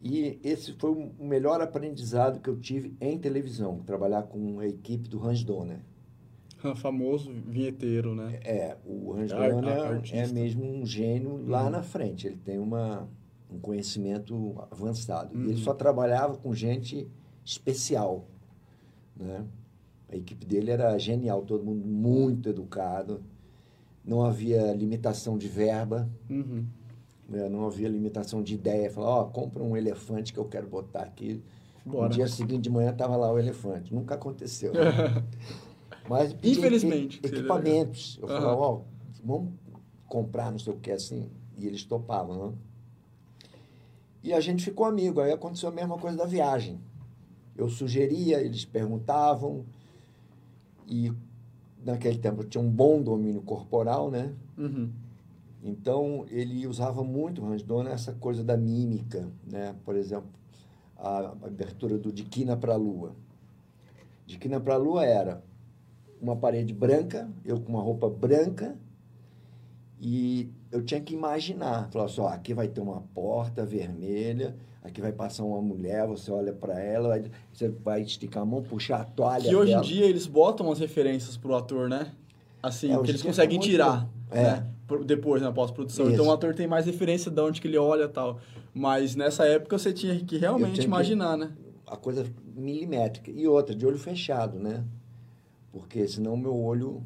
E esse foi o melhor aprendizado que eu tive em televisão, trabalhar com a equipe do Hans Donner. Famoso vinheteiro, né? É, o Hans Ar- Donner ar- artista. é mesmo um gênio lá na frente. Ele tem uma, um conhecimento avançado. E ele só trabalhava com gente especial, né? A equipe dele era genial, todo mundo muito educado. Não havia limitação de verba, Uhum. Não havia limitação de ideia. Falar, ó, compra um elefante que eu quero botar aqui. Bora. No dia seguinte de manhã estava lá o elefante. Nunca aconteceu. né? *laughs* Mas Infelizmente, equi- Equipamentos. Eu Aham. falava, ó, vamos comprar não sei o que assim. E eles topavam, né? E a gente ficou amigo. Aí aconteceu a mesma coisa da viagem. Eu sugeria, eles perguntavam. E naquele tempo eu tinha um bom domínio corporal, né? Uhum. Então, ele usava muito, Hans essa coisa da mímica, né? Por exemplo, a abertura do De Quina para a Lua. De Quina para a Lua era uma parede branca, eu com uma roupa branca, e eu tinha que imaginar. Falar assim, ó, aqui vai ter uma porta vermelha, aqui vai passar uma mulher, você olha para ela, você vai esticar a mão, puxar a toalha Que hoje em dela. dia eles botam as referências pro ator, né? Assim, É, que eles em conseguem tirar. É. né? Depois, na pós-produção. Então o ator tem mais referência de onde que ele olha e tal. Mas nessa época você tinha que realmente tinha que- imaginar, né? a coisa milimétrica. E outra, de olho fechado, né? Porque senão meu olho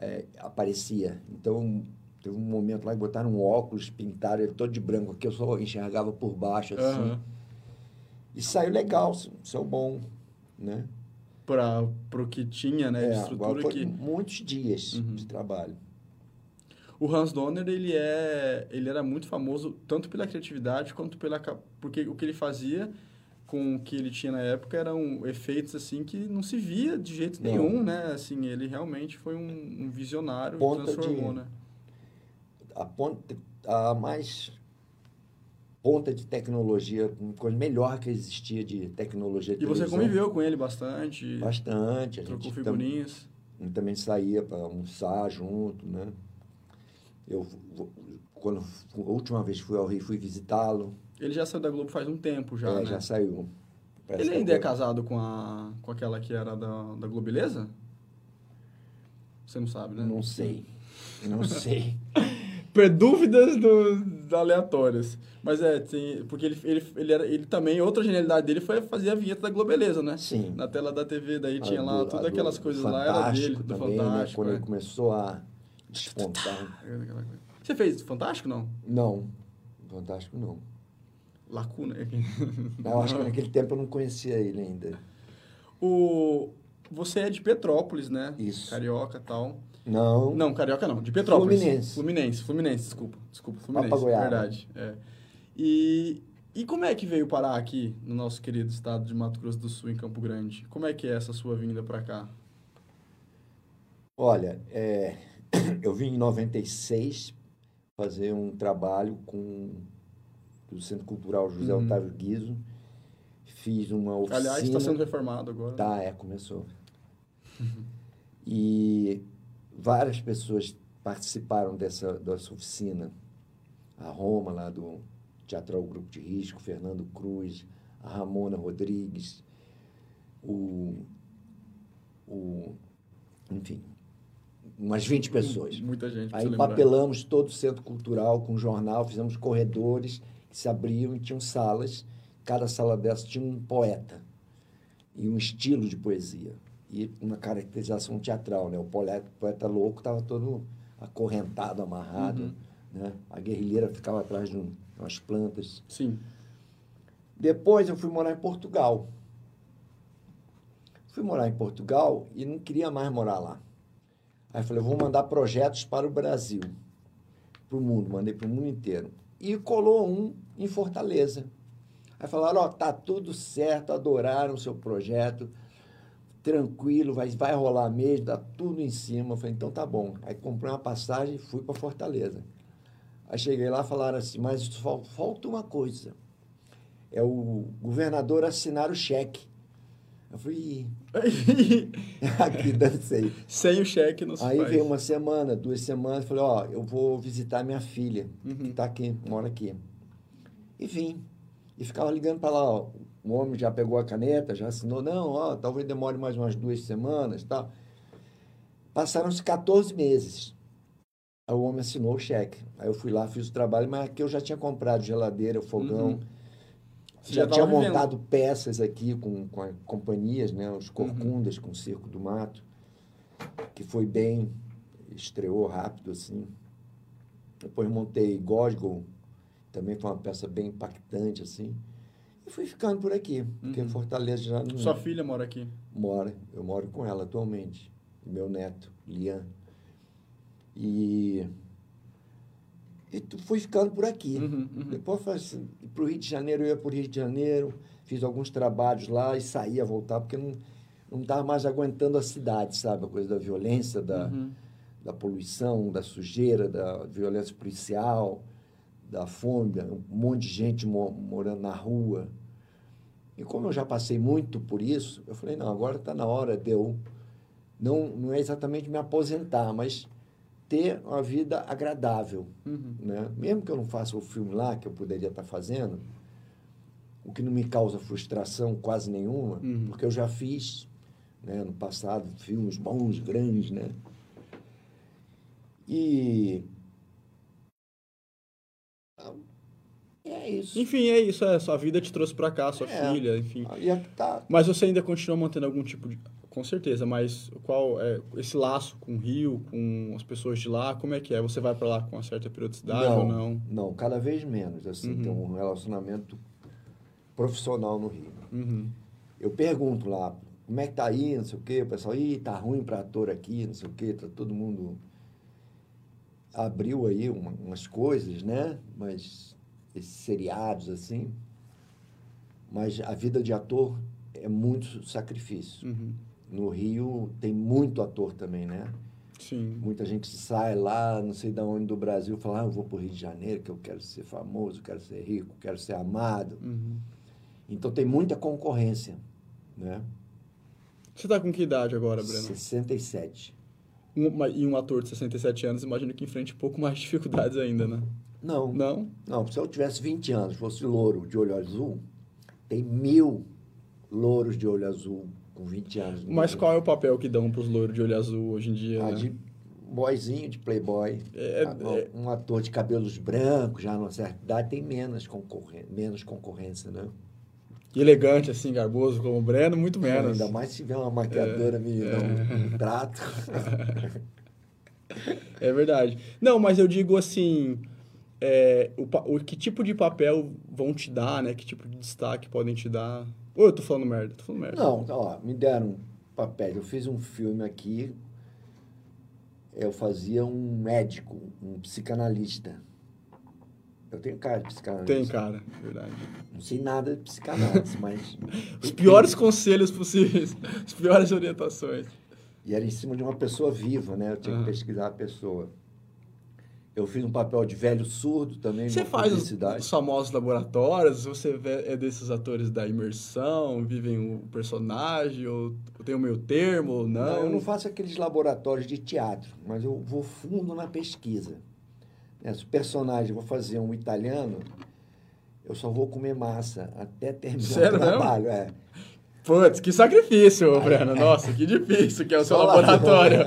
é, aparecia. Então, teve um momento lá que botaram um óculos, pintaram ele todo de branco aqui, eu só enxergava por baixo, assim. Aham. E saiu legal, saiu bom, né? Pra, pro que tinha, né? de É, estrutura agora que... muitos dias Uhum. de trabalho. O Hans Donner, ele, é, ele era muito famoso tanto pela criatividade quanto pela... Porque o que ele fazia com o que ele tinha na época eram efeitos, assim, que não se via de jeito Não. nenhum, né? Assim, ele realmente foi um, um visionário Ponta e transformou, de- né? A, ponta, a mais ponta de tecnologia, coisa melhor que existia de tecnologia de E você conviveu com ele bastante, Bastante. A trocou gente tam- figurinhas. Eu também saía para almoçar junto, né? Eu, quando a última vez que fui ao Rio, fui visitá-lo. Ele já saiu da Globo faz um tempo já, É, né? já saiu. Parece Ele ainda é agora- casado com, a, com aquela que era da, da Globeleza? Você não sabe, né? Não sei. Não sei. *laughs* Per dúvidas do, aleatórias. Mas é, tem, porque ele, ele, ele, era, ele também, outra genialidade dele foi fazer a vinheta da Globeleza, né? Sim. Na tela da TV, daí tinha A lá do- a todas aquelas coisas lá, era dele, do também, Fantástico. Né? Quando é. ele começou a despontar. Coisa. Você fez Fantástico, não? Não, Fantástico não. Lacuna. Eu acho que naquele tempo eu não conhecia ele ainda. O, você é de Petrópolis, né? Isso. Carioca e tal. Não. Não, Carioca não, de Petrópolis. Fluminense. Fluminense, Fluminense, desculpa. Desculpa, Fluminense. Papagoiaba. Verdade. É. E, e como é que veio parar aqui no nosso querido estado de Mato Grosso do Sul, em Campo Grande? Como é que é essa sua vinda para cá? Olha, é, *coughs* eu vim em 96 fazer um trabalho com o Centro Cultural José Uhum. Otávio Guizo. Fiz uma oficina. Aliás, está sendo reformado agora. Tá, é, começou. E várias pessoas participaram dessa, dessa oficina. A Roma, lá do Teatral Grupo de Risco, Fernando Cruz, a Ramona Rodrigues, o, o enfim, umas 20 pessoas. Muita gente. Aí você lembrar. papelamos todo o centro cultural com jornal, fizemos corredores que se abriam e tinham salas. Cada sala dessa tinha um poeta e um estilo de poesia e uma caracterização teatral, né? O poeta, poeta louco estava todo acorrentado, amarrado, Uhum. né? A guerrilheira ficava atrás de um- umas plantas. Sim. Depois eu fui morar em Portugal. Fui morar em Portugal e não queria mais morar lá. Aí falei, eu vou mandar projetos para o Brasil, para o mundo, mandei para o mundo inteiro. E colou um em Fortaleza. Aí falaram, ó, tá tudo certo, adoraram o seu projeto, tranquilo, vai, vai rolar mesmo, dá tudo em cima. Eu falei, então tá bom. Aí comprei uma passagem e fui para Fortaleza. Aí cheguei lá falaram assim, mas falta uma coisa. É o governador assinar o cheque. Eu falei, *laughs* aqui dancei. Sem o cheque não se Aí faz. veio uma semana, duas semanas, falei, ó, eu vou visitar minha filha, uhum. que tá aqui, mora aqui. E vim. E ficava ligando para lá, ó, o homem já pegou a caneta, já assinou, não, ó, talvez demore mais umas duas semanas, tal. Passaram-se 14 meses. Aí o homem assinou o cheque. Aí eu fui lá, fiz o trabalho, mas aqui eu já tinha comprado geladeira, fogão. Uhum. Já, já tinha montado peças aqui com, com companhias, né? Os uhum. Corcundas uhum. com o Circo do Mato, que foi bem, estreou rápido assim. Depois montei Gosgol, também foi uma peça bem impactante assim. E fui ficando por aqui, porque uhum. Fortaleza já não. Sua filha mora aqui? Mora, eu moro com ela atualmente. Meu neto, Lian. E, e fui ficando por aqui. Uhum, uhum. Depois assim, para o Rio de Janeiro, eu ia para o Rio de Janeiro, fiz alguns trabalhos lá e saía, voltar, porque não não estava mais aguentando a cidade, sabe? A coisa da violência, da, uhum. da poluição, da sujeira, da violência policial, da fome, um monte de gente morando na rua. E como eu já passei muito por isso, eu falei, não, agora está na hora de eu, não, não é exatamente me aposentar, mas ter uma vida agradável. Uhum. Né? Mesmo que eu não faça o filme lá, que eu poderia estar fazendo, o que não me causa frustração quase nenhuma, uhum. porque eu já fiz né, no passado filmes bons, grandes, né? E é isso. Enfim, é isso. É, sua vida te trouxe para cá, sua é, filha, enfim. Tá. Mas você ainda continua mantendo algum tipo de com certeza, mas qual é esse laço com o Rio, com as pessoas de lá, como é que é? Você vai para lá com uma certa periodicidade não, ou não? Não, cada vez menos. Assim, uhum. tem um relacionamento profissional no Rio. Uhum. Eu pergunto lá, como é que tá aí, não sei o quê, o pessoal, ih, tá ruim para ator aqui, não sei o quê, tá todo mundo abriu aí uma, umas coisas, né? Mas esses seriados assim, mas a vida de ator é muito sacrifício. Uhum. No Rio tem muito ator também, né? Sim. Muita gente sai lá, não sei de onde do Brasil, fala, ah, eu vou para o Rio de Janeiro, que eu quero ser famoso, quero ser rico, quero ser amado. Uhum. Então tem muita concorrência, né? Você está com que idade agora, Breno? 67. Um, e um ator de 67 anos, imagino que enfrente um pouco mais de dificuldades ainda, né? Não. Não? Não, se eu tivesse 20 anos, fosse louro de olho azul, tem mil louros de olho azul com 20 anos. Mas qual é o papel que dão para os loiros de olho azul hoje em dia? Ah, né? de boyzinho, de playboy. É, ah, é, um ator de cabelos brancos, já numa certa idade, tem menos, concorrência, menos concorrência, né? elegante, assim, garboso como o Breno, muito menos. ainda mais se tiver uma maquiadora é, me é. dar um, um trato. *laughs* é verdade. Não, mas eu digo assim, é, o, o, que tipo de papel vão te dar, né? Que tipo de destaque podem te dar? Ou eu tô falando merda? Tô falando merda. Não, ó, me deram papéis. Eu fiz um filme aqui, eu fazia um médico, um psicanalista. Eu tenho cara de psicanalista. Tem cara, verdade. Não sei nada de psicanálise, mas... *laughs* Os piores conselhos possíveis, *laughs* as piores orientações. E era em cima de uma pessoa viva, né? Eu tinha que pesquisar a pessoa. Eu fiz um papel de velho surdo também. Você faz os, os, famosos laboratórios? Você é desses atores da imersão, vivem o personagem, ou tem o meio termo, ou não? Não, eu não faço aqueles laboratórios de teatro, mas eu vou fundo na pesquisa. Né? Se o personagem, vou fazer um italiano, eu só vou comer massa até terminar Sério, o trabalho. Não? É. Putz, que sacrifício, Breno. Nossa, que difícil que é o seu laboratório.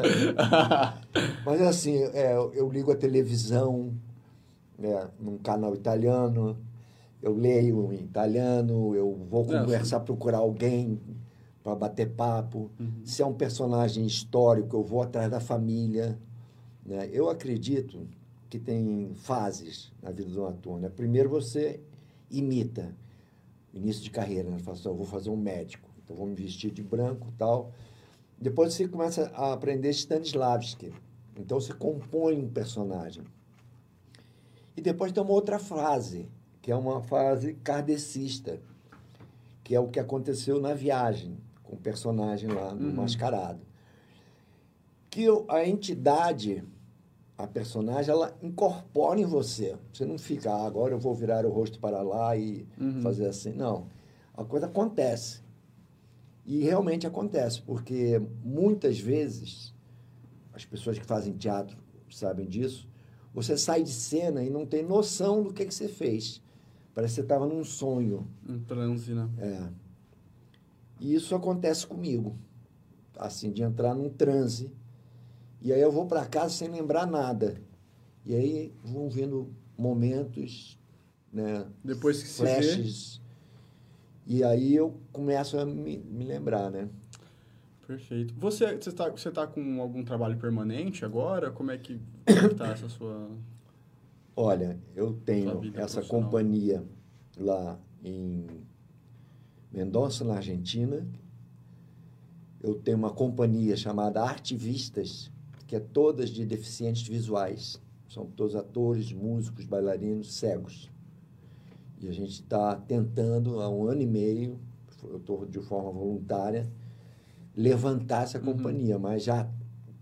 *laughs* Mas assim, é, eu ligo a televisão né, num canal italiano, eu leio em italiano, eu vou conversar, procurar alguém para bater papo. Uhum. Se é um personagem histórico, eu vou atrás da família. Né? Eu acredito que tem fases na vida do ator. Né? Primeiro você imita início de carreira, né? Fala assim, eu vou fazer um médico, então vou me vestir de branco tal. Depois você começa a aprender Stanislavski. Então você compõe um personagem. E depois tem uma outra fase, que é uma fase kardecista, que é o que aconteceu na viagem. com o personagem lá no uhum. mascarado. Que a entidade, a personagem, ela incorpora em você. Você não fica, ah, agora eu vou virar o rosto para lá e uhum. fazer assim. Não. A coisa acontece. E realmente acontece, porque muitas vezes, as pessoas que fazem teatro sabem disso, você sai de cena e não tem noção do que, que você fez. Parece que você estava num sonho. Um transe, né? É. E isso acontece comigo. Assim, de entrar num transe. E aí eu vou para casa sem lembrar nada. E aí vão vindo momentos, né? Depois que flashes. vê... E aí eu começo a me, me lembrar, né? Perfeito. Você está você tá, você tá com algum trabalho permanente agora? Como é que está essa sua... *coughs* Olha, eu tenho essa companhia lá em Mendonça, na Argentina. Eu tenho uma companhia chamada Artivistas, que é todas de deficientes visuais. São todos atores, músicos, bailarinos, cegos. E a gente está tentando, há um ano e meio, eu estou de forma voluntária, levantar essa uhum. companhia, uhum. mas já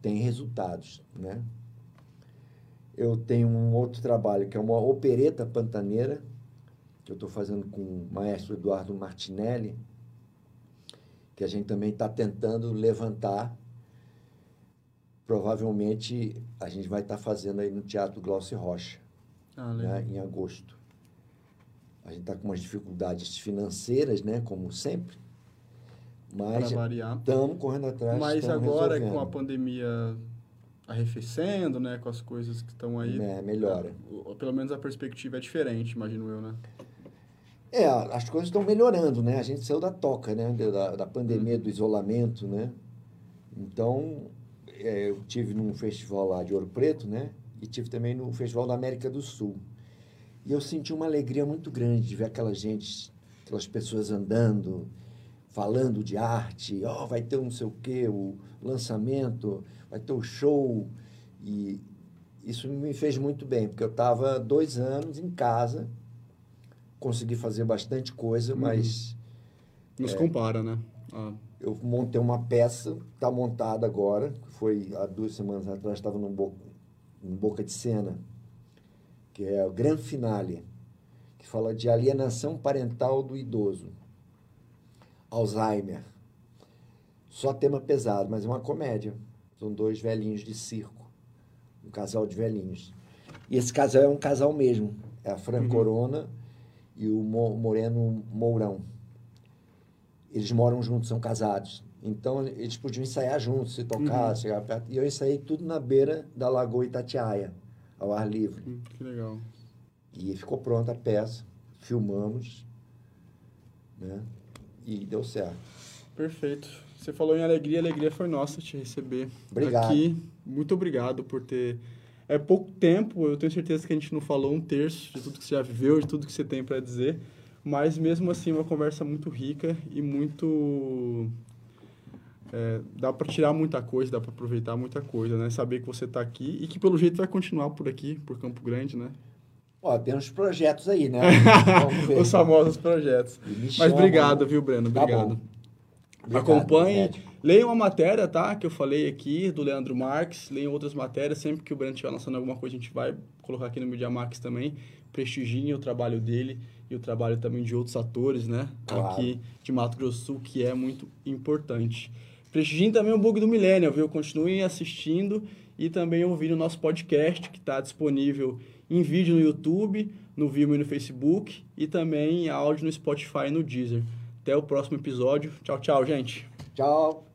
tem resultados, né? Eu tenho um outro trabalho que é uma opereta pantaneira, que eu estou fazendo com o maestro Eduardo Martinelli, que a gente também está tentando levantar. Provavelmente a gente vai estar tá fazendo aí no Teatro Glaucio Rocha, ah, né, em agosto. A gente está com umas dificuldades financeiras, né, como sempre, mas estamos correndo atrás. Mas agora, resolvendo. com a pandemia arrefecendo, né, com as coisas que estão aí. É, melhora. Pelo menos a perspectiva é diferente, imagino eu, né? É, as coisas estão melhorando, né? A gente saiu da toca, né? Da, da pandemia, do isolamento, né? Então, é, eu tive num festival lá de Ouro Preto, né? E tive também no Festival da América do Sul. E eu senti uma alegria muito grande de ver aquela gente, aquelas pessoas andando, falando de arte, ó, oh, vai ter um não sei o quê, o lançamento, vai ter o show. E isso me fez muito bem, porque eu estava dois anos em casa, consegui fazer bastante coisa, uhum. mas. Não se é, compara, né? Ah. Eu montei uma peça, está montada agora, foi há duas semanas atrás, estava no Boca, em Boca de Cena, que é o grande finale, que fala de alienação parental do idoso. Alzheimer. Só tema pesado, mas é uma comédia. São dois velhinhos de circo, um casal de velhinhos. E esse casal é um casal mesmo. É a Fran uhum. Corona e o Moreno Mourão. Eles moram juntos, são casados. Então, eles podiam ensaiar juntos, se tocar, uhum. chegar perto. E eu ensaiei tudo na beira da Lagoa Itatiaia, ao ar livre. Hum, que legal. E ficou pronta a peça, filmamos, né? E deu certo. Perfeito. Você falou em alegria, alegria foi nossa te receber obrigado. aqui. Muito obrigado por ter é pouco tempo, eu tenho certeza que a gente não falou um terço de tudo que você já viveu, de tudo que você tem para dizer, mas mesmo assim uma conversa muito rica e muito é, dá para tirar muita coisa, dá para aproveitar muita coisa, né? Saber que você está aqui e que pelo jeito vai continuar por aqui, por Campo Grande, né? Ó, tem uns projetos aí, né? *laughs* Os famosos projetos. Mas obrigado, viu, Breno? Tá obrigado. Tá Acompanhe. Leiam a matéria, tá? Que eu falei aqui, do Leandro Marques. Leiam outras matérias. Sempre que o Breno estiver lançando alguma coisa, a gente vai colocar aqui no Media Marques também. Prestigiem o trabalho dele e o trabalho também de outros atores, né? Claro. Aqui de Mato Grosso Sul, que é muito importante. Prestigiem também o Bug do Milênio, viu? Continuem assistindo e também ouvindo o nosso podcast, que está disponível em vídeo no YouTube, no Vimeo e no Facebook e também em áudio no Spotify e no Deezer. Até o próximo episódio. Tchau, tchau, gente. Tchau.